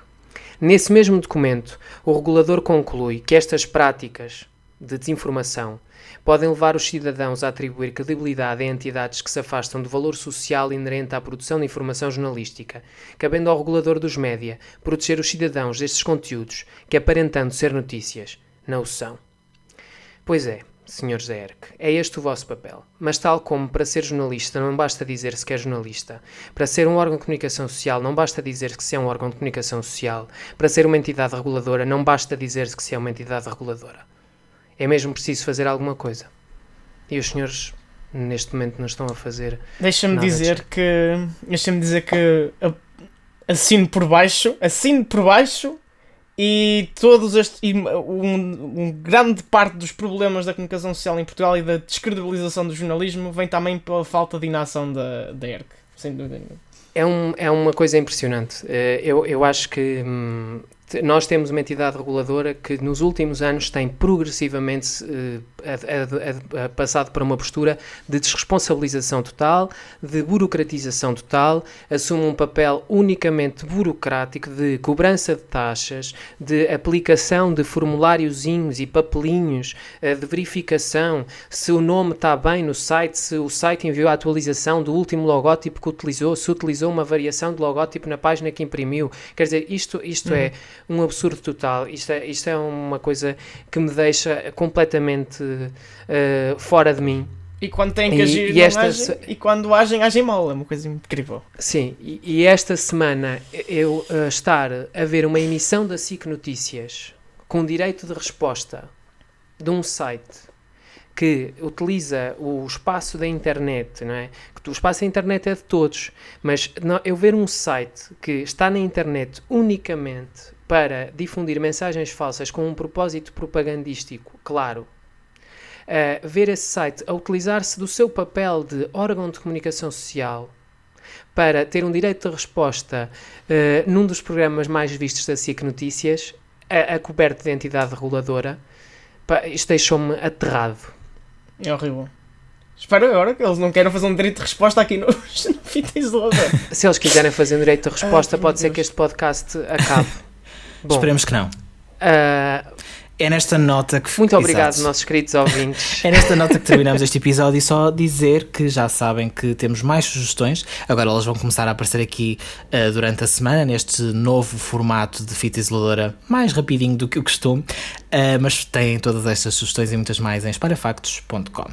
Nesse mesmo documento, o regulador conclui que estas práticas de desinformação podem levar os cidadãos a atribuir credibilidade a entidades que se afastam do valor social inerente à produção de informação jornalística, cabendo ao regulador dos média proteger os cidadãos destes conteúdos que, aparentando ser notícias, não o são. Pois é, senhores da é este o vosso papel. Mas, tal como para ser jornalista não basta dizer se que é jornalista, para ser um órgão de comunicação social não basta dizer que se é um órgão de comunicação social, para ser uma entidade reguladora não basta dizer se que se é uma entidade reguladora é mesmo preciso fazer alguma coisa. E os senhores neste momento não estão a fazer. Deixa-me dizer que. Deixa-me dizer que assino por baixo, assino por baixo e todos estes. E um, um, grande parte dos problemas da comunicação social em Portugal e da descredibilização do jornalismo vem também pela falta de inação da, da ERC, sem dúvida nenhuma. É, um, é uma coisa impressionante. Eh, eu, eu acho que hum, nós temos uma entidade reguladora que nos últimos anos tem progressivamente uh, a, a, a passado para uma postura de desresponsabilização total, de burocratização total, assume um papel unicamente burocrático de cobrança de taxas, de aplicação de formuláriozinhos e papelinhos, uh, de verificação se o nome está bem no site, se o site enviou a atualização do último logótipo que utilizou, se utilizou uma variação de logótipo na página que imprimiu. Quer dizer, isto, isto é uhum. Um absurdo total. Isto é, isto é uma coisa que me deixa completamente uh, fora de mim. E quando têm que agir, e, esta, agem, e quando agem, agem mal. É uma coisa incrível. Sim, e, e esta semana eu uh, estar a ver uma emissão da SIC Notícias com direito de resposta de um site que utiliza o espaço da internet, não é? Que o espaço da internet é de todos, mas não, eu ver um site que está na internet unicamente para difundir mensagens falsas com um propósito propagandístico, claro, uh, ver esse site a utilizar-se do seu papel de órgão de comunicação social para ter um direito de resposta uh, num dos programas mais vistos da SIC Notícias, a, a coberto de entidade reguladora, pá, isto deixou-me aterrado. É horrível. Espero agora que eles não queiram fazer um direito de resposta aqui no, no Fita Isolador. Se eles quiserem fazer um direito de resposta, ah, pode ser que este podcast acabe. Bom, Esperemos que não. Uh, é nesta nota que. Muito obrigado, Exato. nossos queridos ouvintes. É nesta nota que terminamos este episódio e só dizer que já sabem que temos mais sugestões. Agora elas vão começar a aparecer aqui uh, durante a semana, neste novo formato de fita isoladora, mais rapidinho do que o costume. Uh, mas têm todas estas sugestões e muitas mais em esparafactos.com.